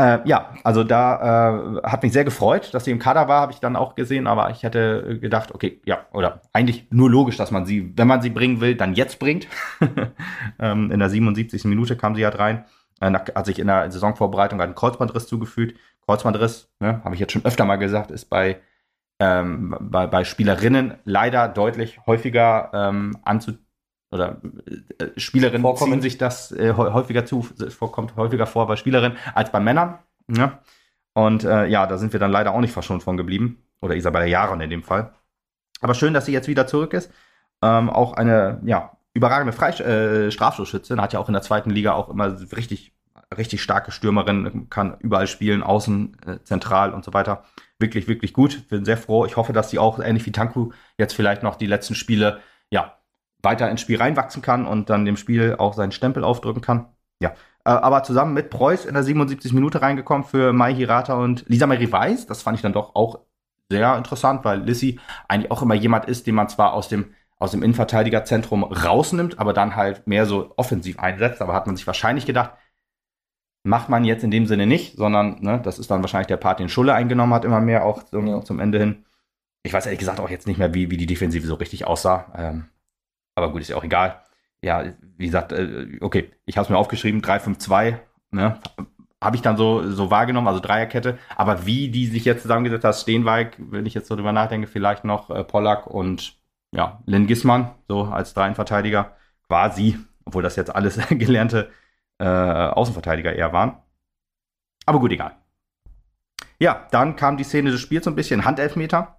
Äh, ja, also da äh, hat mich sehr gefreut, dass sie im Kader war, habe ich dann auch gesehen, aber ich hätte gedacht, okay, ja, oder eigentlich nur logisch, dass man sie, wenn man sie bringen will, dann jetzt bringt. ähm, in der 77. Minute kam sie halt rein, äh, hat sich in der Saisonvorbereitung einen Kreuzbandriss zugefügt. Kreuzbandriss, ne, habe ich jetzt schon öfter mal gesagt, ist bei, ähm, bei, bei Spielerinnen leider deutlich häufiger ähm, anzutreten oder äh, Spielerinnen Vorkommen. ziehen sich das äh, häufiger zu, vorkommt häufiger vor bei Spielerinnen als bei Männern. Ja? Und äh, ja, da sind wir dann leider auch nicht verschont von geblieben. Oder Isabella Jaron in dem Fall. Aber schön, dass sie jetzt wieder zurück ist. Ähm, auch eine, ja, überragende Freist äh, Strafstoßschützin, hat ja auch in der zweiten Liga auch immer richtig, richtig starke Stürmerin, kann überall spielen, außen, äh, zentral und so weiter. Wirklich, wirklich gut. Bin sehr froh. Ich hoffe, dass sie auch ähnlich wie Tanku jetzt vielleicht noch die letzten Spiele, ja, weiter ins Spiel reinwachsen kann und dann dem Spiel auch seinen Stempel aufdrücken kann. Ja. Äh, aber zusammen mit Preuß in der 77 Minute reingekommen für Mai Hirata und Lisa Marie Weiß. Das fand ich dann doch auch sehr interessant, weil Lissy eigentlich auch immer jemand ist, den man zwar aus dem aus dem Innenverteidigerzentrum rausnimmt, aber dann halt mehr so offensiv einsetzt. Aber hat man sich wahrscheinlich gedacht, macht man jetzt in dem Sinne nicht, sondern ne, das ist dann wahrscheinlich der Part, den Schulle eingenommen hat, immer mehr auch zum, ja. zum Ende hin. Ich weiß ehrlich gesagt auch jetzt nicht mehr, wie, wie die Defensive so richtig aussah. Ähm, aber gut, ist ja auch egal. Ja, wie gesagt, äh, okay, ich habe es mir aufgeschrieben, 3-5-2, ne, habe ich dann so, so wahrgenommen, also Dreierkette. Aber wie die sich jetzt zusammengesetzt hat, Steenweig, wenn ich jetzt so drüber nachdenke, vielleicht noch äh, Pollack und ja, Lynn Gissmann, so als Dreienverteidiger, quasi, obwohl das jetzt alles gelernte äh, Außenverteidiger eher waren. Aber gut, egal. Ja, dann kam die Szene des Spiels so ein bisschen Handelfmeter.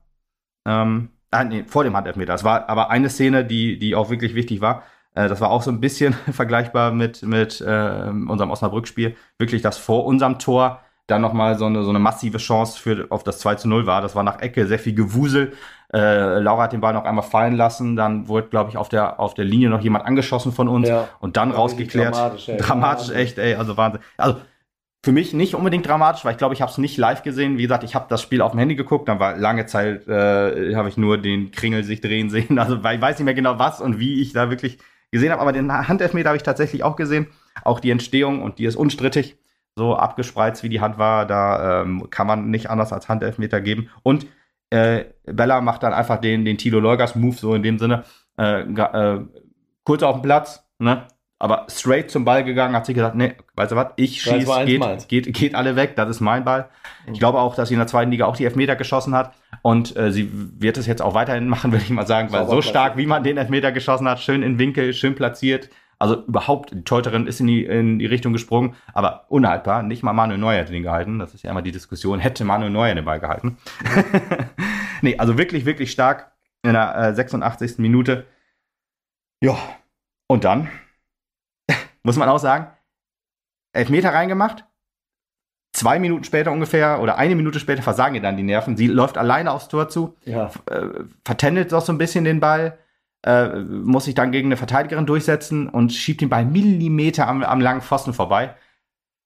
Ähm, ah, nee, vor dem Handelfmeter. Es war aber eine Szene, die, die auch wirklich wichtig war. Äh, das war auch so ein bisschen vergleichbar mit, mit äh, unserem Osnabrück-Spiel. Wirklich, dass vor unserem Tor dann nochmal so eine, so eine massive Chance für, auf das 2 zu 0 war. Das war nach Ecke sehr viel Gewusel. Äh, Laura hat den Ball noch einmal fallen lassen. Dann wurde, glaube ich, auf der, auf der Linie noch jemand angeschossen von uns ja. und dann rausgeklärt. Dramatisch, ey. dramatisch echt, ey. Also Wahnsinn. Also für mich nicht unbedingt dramatisch, weil ich glaube, ich habe es nicht live gesehen. Wie gesagt, ich habe das Spiel auf dem Handy geguckt, dann war lange Zeit, äh, habe ich nur den Kringel sich drehen sehen. Also weil ich weiß nicht mehr genau was und wie ich da wirklich gesehen habe. Aber den Handelfmeter habe ich tatsächlich auch gesehen. Auch die Entstehung und die ist unstrittig. So abgespreizt wie die Hand war, da ähm, kann man nicht anders als Handelfmeter geben. Und äh, Bella macht dann einfach den, den Tilo Leugas Move, so in dem Sinne, äh, äh, kurz auf dem Platz, ne? Aber straight zum Ball gegangen, hat sie gesagt, nee, weißt du was, ich schieße, geht, geht, geht alle weg, das ist mein Ball. Ich glaube auch, dass sie in der zweiten Liga auch die Elfmeter geschossen hat und äh, sie wird es jetzt auch weiterhin machen, würde ich mal sagen, weil so stark, wie man den Elfmeter geschossen hat, schön in Winkel, schön platziert, also überhaupt, die Teuterin ist in die, in die Richtung gesprungen, aber unhaltbar. Nicht mal Manuel Neuer hätte den gehalten. Das ist ja immer die Diskussion. Hätte Manuel Neuer den Ball gehalten? nee, also wirklich, wirklich stark in der äh, 86. Minute. Ja, und dann muss man auch sagen, Elfmeter reingemacht. Zwei Minuten später ungefähr oder eine Minute später versagen ihr dann die Nerven. Sie läuft alleine aufs Tor zu, ja. äh, vertändelt doch so ein bisschen den Ball äh, muss sich dann gegen eine Verteidigerin durchsetzen und schiebt ihn bei Millimeter am, am langen Pfosten vorbei.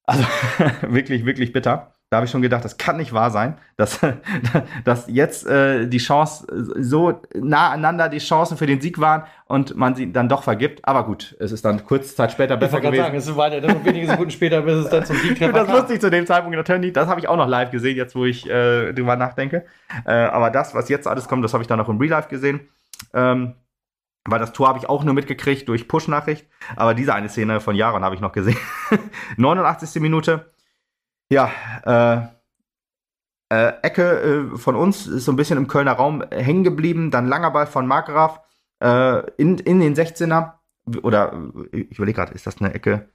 Also wirklich, wirklich bitter. Da habe ich schon gedacht, das kann nicht wahr sein, dass, dass jetzt äh, die Chance so nah aneinander die Chancen für den Sieg waren und man sie dann doch vergibt. Aber gut, es ist dann kurz Zeit später besser ich gewesen. Sagen, es war ja dann wenige Sekunden später, bis es dann zum Sieg kam. Das wusste ich zu dem Zeitpunkt natürlich nicht. Das habe ich auch noch live gesehen, jetzt wo ich äh, drüber nachdenke. Äh, aber das, was jetzt alles kommt, das habe ich dann noch im Real Life gesehen. Ähm, weil das Tor habe ich auch nur mitgekriegt durch Push-Nachricht. Aber diese eine Szene von Jaron habe ich noch gesehen. 89. Minute. Ja, äh, äh, Ecke äh, von uns ist so ein bisschen im Kölner Raum hängen geblieben. Dann langer Ball von Markgraf äh, in, in den 16er. Oder ich überlege gerade, ist das eine Ecke,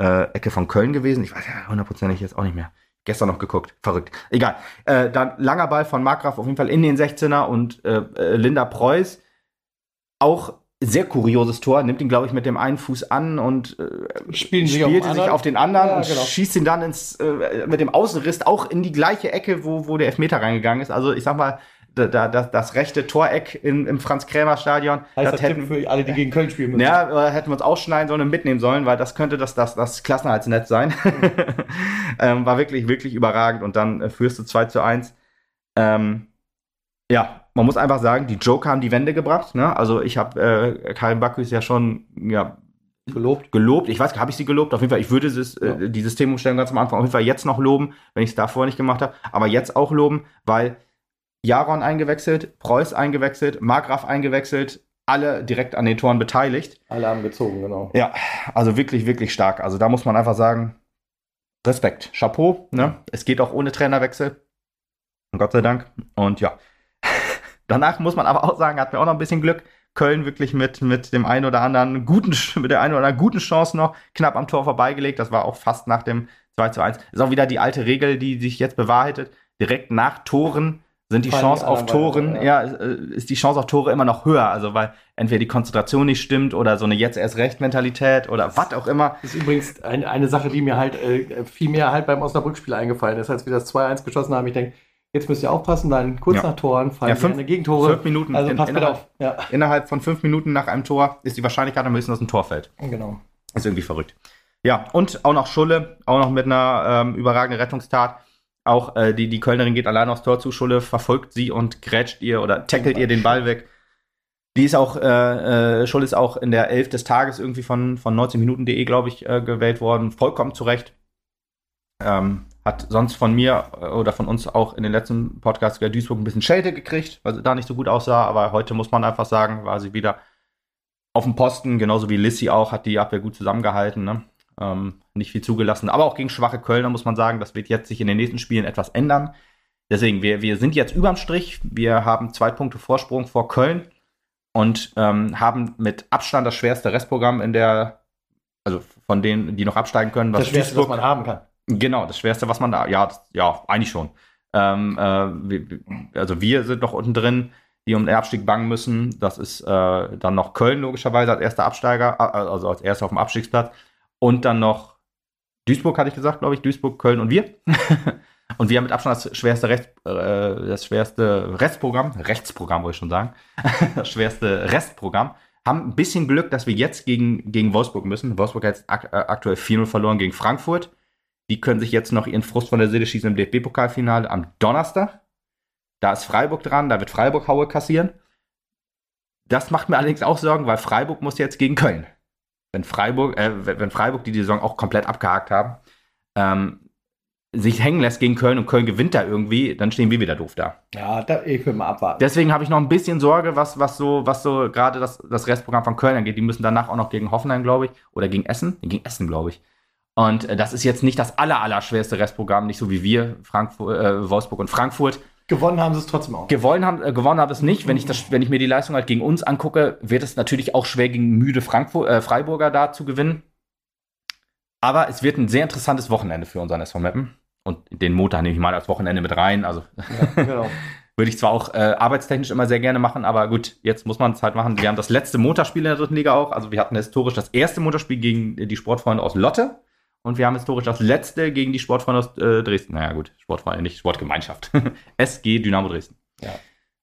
äh, Ecke von Köln gewesen? Ich weiß ja hundertprozentig jetzt auch nicht mehr. Gestern noch geguckt. Verrückt. Egal. Äh, dann langer Ball von Markgraf auf jeden Fall in den 16er und Linda Preuß auch sehr kurioses Tor, nimmt ihn, glaube ich, mit dem einen Fuß an und äh, Spielen spielt sich, sich auf den anderen ja, und genau. schießt ihn dann ins, äh, mit dem Außenriss auch in die gleiche Ecke, wo, wo der Elfmeter reingegangen ist. Also ich sag mal, da, da, das, das rechte Toreck in, im Franz-Krämer-Stadion. Heißt das, hätten für alle, die gegen Köln spielen müssen. Ja, hätten wir uns ausschneiden sollen und mitnehmen sollen, weil das könnte das, das, das Klassenhaltsnetz sein. ähm, war wirklich, wirklich überragend und dann äh, führst du 2 zu 1. Ähm, ja, man muss einfach sagen, die Joker haben die Wende gebracht. Ne? Also ich habe äh, Karin Bacchus ja schon ja, gelobt. gelobt. Ich weiß, habe ich sie gelobt? Auf jeden Fall, ich würde das, äh, ja. äh, die Systemumstellung ganz am Anfang auf jeden Fall jetzt noch loben, wenn ich es davor nicht gemacht habe. Aber jetzt auch loben, weil Jaron eingewechselt, Preuß eingewechselt, Margraf eingewechselt, alle direkt an den Toren beteiligt. Alle haben gezogen, genau. Ja, also wirklich, wirklich stark. Also da muss man einfach sagen, Respekt, Chapeau. Ne? Es geht auch ohne Trainerwechsel. Gott sei Dank. Und ja, Danach muss man aber auch sagen, hatten wir auch noch ein bisschen Glück. Köln wirklich mit, mit dem einen oder anderen guten, mit der einen oder anderen guten Chance noch knapp am Tor vorbeigelegt. Das war auch fast nach dem 2 zu 1. Ist auch wieder die alte Regel, die sich jetzt bewahrheitet. Direkt nach Toren sind die Chance auf Toren, ja. ja, äh, ist die Chance auf Tore immer noch höher. Also weil entweder die Konzentration nicht stimmt oder so eine jetzt erst recht Mentalität oder was auch immer. Das ist übrigens ein, eine Sache, die mir halt äh, viel mehr halt beim Osnabrück-Spiel eingefallen ist, als wir das 2-1 geschossen haben. Ich denke, Jetzt müsst ihr aufpassen, weil kurz ja. nach Toren fallen ja, fünf, eine Gegentore. Fünf Minuten. Also passt innerhalb, auf. Ja. Innerhalb von fünf Minuten nach einem Tor ist die Wahrscheinlichkeit am höchsten, dass ein Tor fällt. Genau. Ist irgendwie verrückt. Ja, und auch noch Schulle, auch noch mit einer ähm, überragenden Rettungstat. Auch äh, die, die Kölnerin geht allein aufs Tor zu. Schulle verfolgt sie und grätscht ihr oder tackelt ihr den Ball weg. Die ist auch, äh, äh, Scholl ist auch in der Elf des Tages irgendwie von, von 19minuten.de, glaube ich, äh, gewählt worden. Vollkommen zurecht. Ähm, hat sonst von mir äh, oder von uns auch in den letzten Podcasts der Duisburg ein bisschen Schelte gekriegt, weil sie da nicht so gut aussah. Aber heute muss man einfach sagen, war sie wieder auf dem Posten, genauso wie Lissy auch, hat die Abwehr gut zusammengehalten. Ne? Ähm, nicht viel zugelassen. Aber auch gegen schwache Kölner muss man sagen, das wird jetzt sich in den nächsten Spielen etwas ändern. Deswegen, wir, wir sind jetzt überm Strich. Wir haben zwei Punkte Vorsprung vor Köln und ähm, haben mit Abstand das schwerste Restprogramm in der, also von denen, die noch absteigen können. Was das schwerste, Duisburg, was man haben kann. Genau, das schwerste, was man da, ja, ja, eigentlich schon. Ähm, äh, wir, also wir sind noch unten drin, die um den Abstieg bangen müssen. Das ist äh, dann noch Köln logischerweise als erster Absteiger, also als erster auf dem Abstiegsplatz. Und dann noch Duisburg, hatte ich gesagt, glaube ich, Duisburg, Köln und wir. Und wir haben mit Abstand das schwerste, Recht, äh, das schwerste Restprogramm, Rechtsprogramm wollte ich schon sagen, das schwerste Restprogramm. Haben ein bisschen Glück, dass wir jetzt gegen, gegen Wolfsburg müssen. Wolfsburg hat jetzt ak äh, aktuell 4-0 verloren gegen Frankfurt. Die können sich jetzt noch ihren Frust von der Seele schießen im DFB-Pokalfinale am Donnerstag. Da ist Freiburg dran, da wird Freiburg Haue kassieren. Das macht mir allerdings auch Sorgen, weil Freiburg muss jetzt gegen Köln. Wenn Freiburg, äh, wenn Freiburg die, die Saison auch komplett abgehakt haben, ähm, sich hängen lässt gegen Köln und Köln gewinnt da irgendwie, dann stehen wir wieder doof da. Ja, da, ich will mal abwarten. Deswegen habe ich noch ein bisschen Sorge, was, was so, was so gerade das, das Restprogramm von Köln angeht. Die müssen danach auch noch gegen Hoffenheim, glaube ich, oder gegen Essen. Gegen Essen, glaube ich. Und äh, das ist jetzt nicht das aller, aller schwerste Restprogramm, nicht so wie wir, Frankfurt, äh, Wolfsburg und Frankfurt. Gewonnen haben sie es trotzdem auch. Gewonnen haben, äh, gewonnen haben es nicht. Wenn ich, das, wenn ich mir die Leistung halt gegen uns angucke, wird es natürlich auch schwer gegen müde Frankfurt, äh, Freiburger da zu gewinnen. Aber es wird ein sehr interessantes Wochenende für unseren SV Meppen. Und den Montag nehme ich mal als Wochenende mit rein. Also ja, genau. würde ich zwar auch äh, arbeitstechnisch immer sehr gerne machen, aber gut, jetzt muss man es halt machen. Wir haben das letzte Montagsspiel in der dritten Liga auch. Also wir hatten historisch das erste Montagsspiel gegen die Sportfreunde aus Lotte. Und wir haben historisch das letzte gegen die Sportfreunde aus äh, Dresden. Naja, gut, Sportfreunde, nicht Sportgemeinschaft. SG Dynamo Dresden. Ja.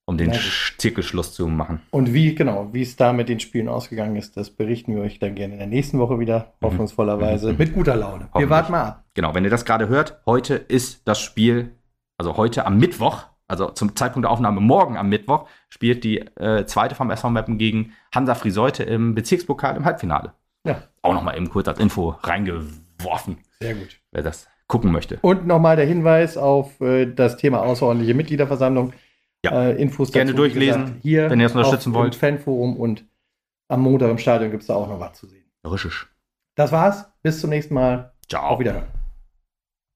Um den Zirkelschluss zu machen. Und wie, genau, wie es da mit den Spielen ausgegangen ist, das berichten wir euch dann gerne in der nächsten Woche wieder, mhm. hoffnungsvollerweise, mhm. mit guter Laune. Wir warten mal ab. Genau, wenn ihr das gerade hört, heute ist das Spiel, also heute am Mittwoch, also zum Zeitpunkt der Aufnahme morgen am Mittwoch, spielt die äh, zweite vom SV Mappen gegen Hansa Friseute im Bezirkspokal im Halbfinale. Ja. Auch nochmal eben kurz als Info reingeworfen. Sehr gut. Wer das gucken möchte. Und nochmal der Hinweis auf äh, das Thema außerordentliche Mitgliederversammlung ja. äh, Infos Gerne dazu, durchlesen, gesagt, hier wenn ihr es unterstützen wollt. Im Fanforum und am Montag im Stadion gibt es da auch noch was zu sehen. Rischisch. Das war's. Bis zum nächsten Mal. Ciao. Auf Wiederhören.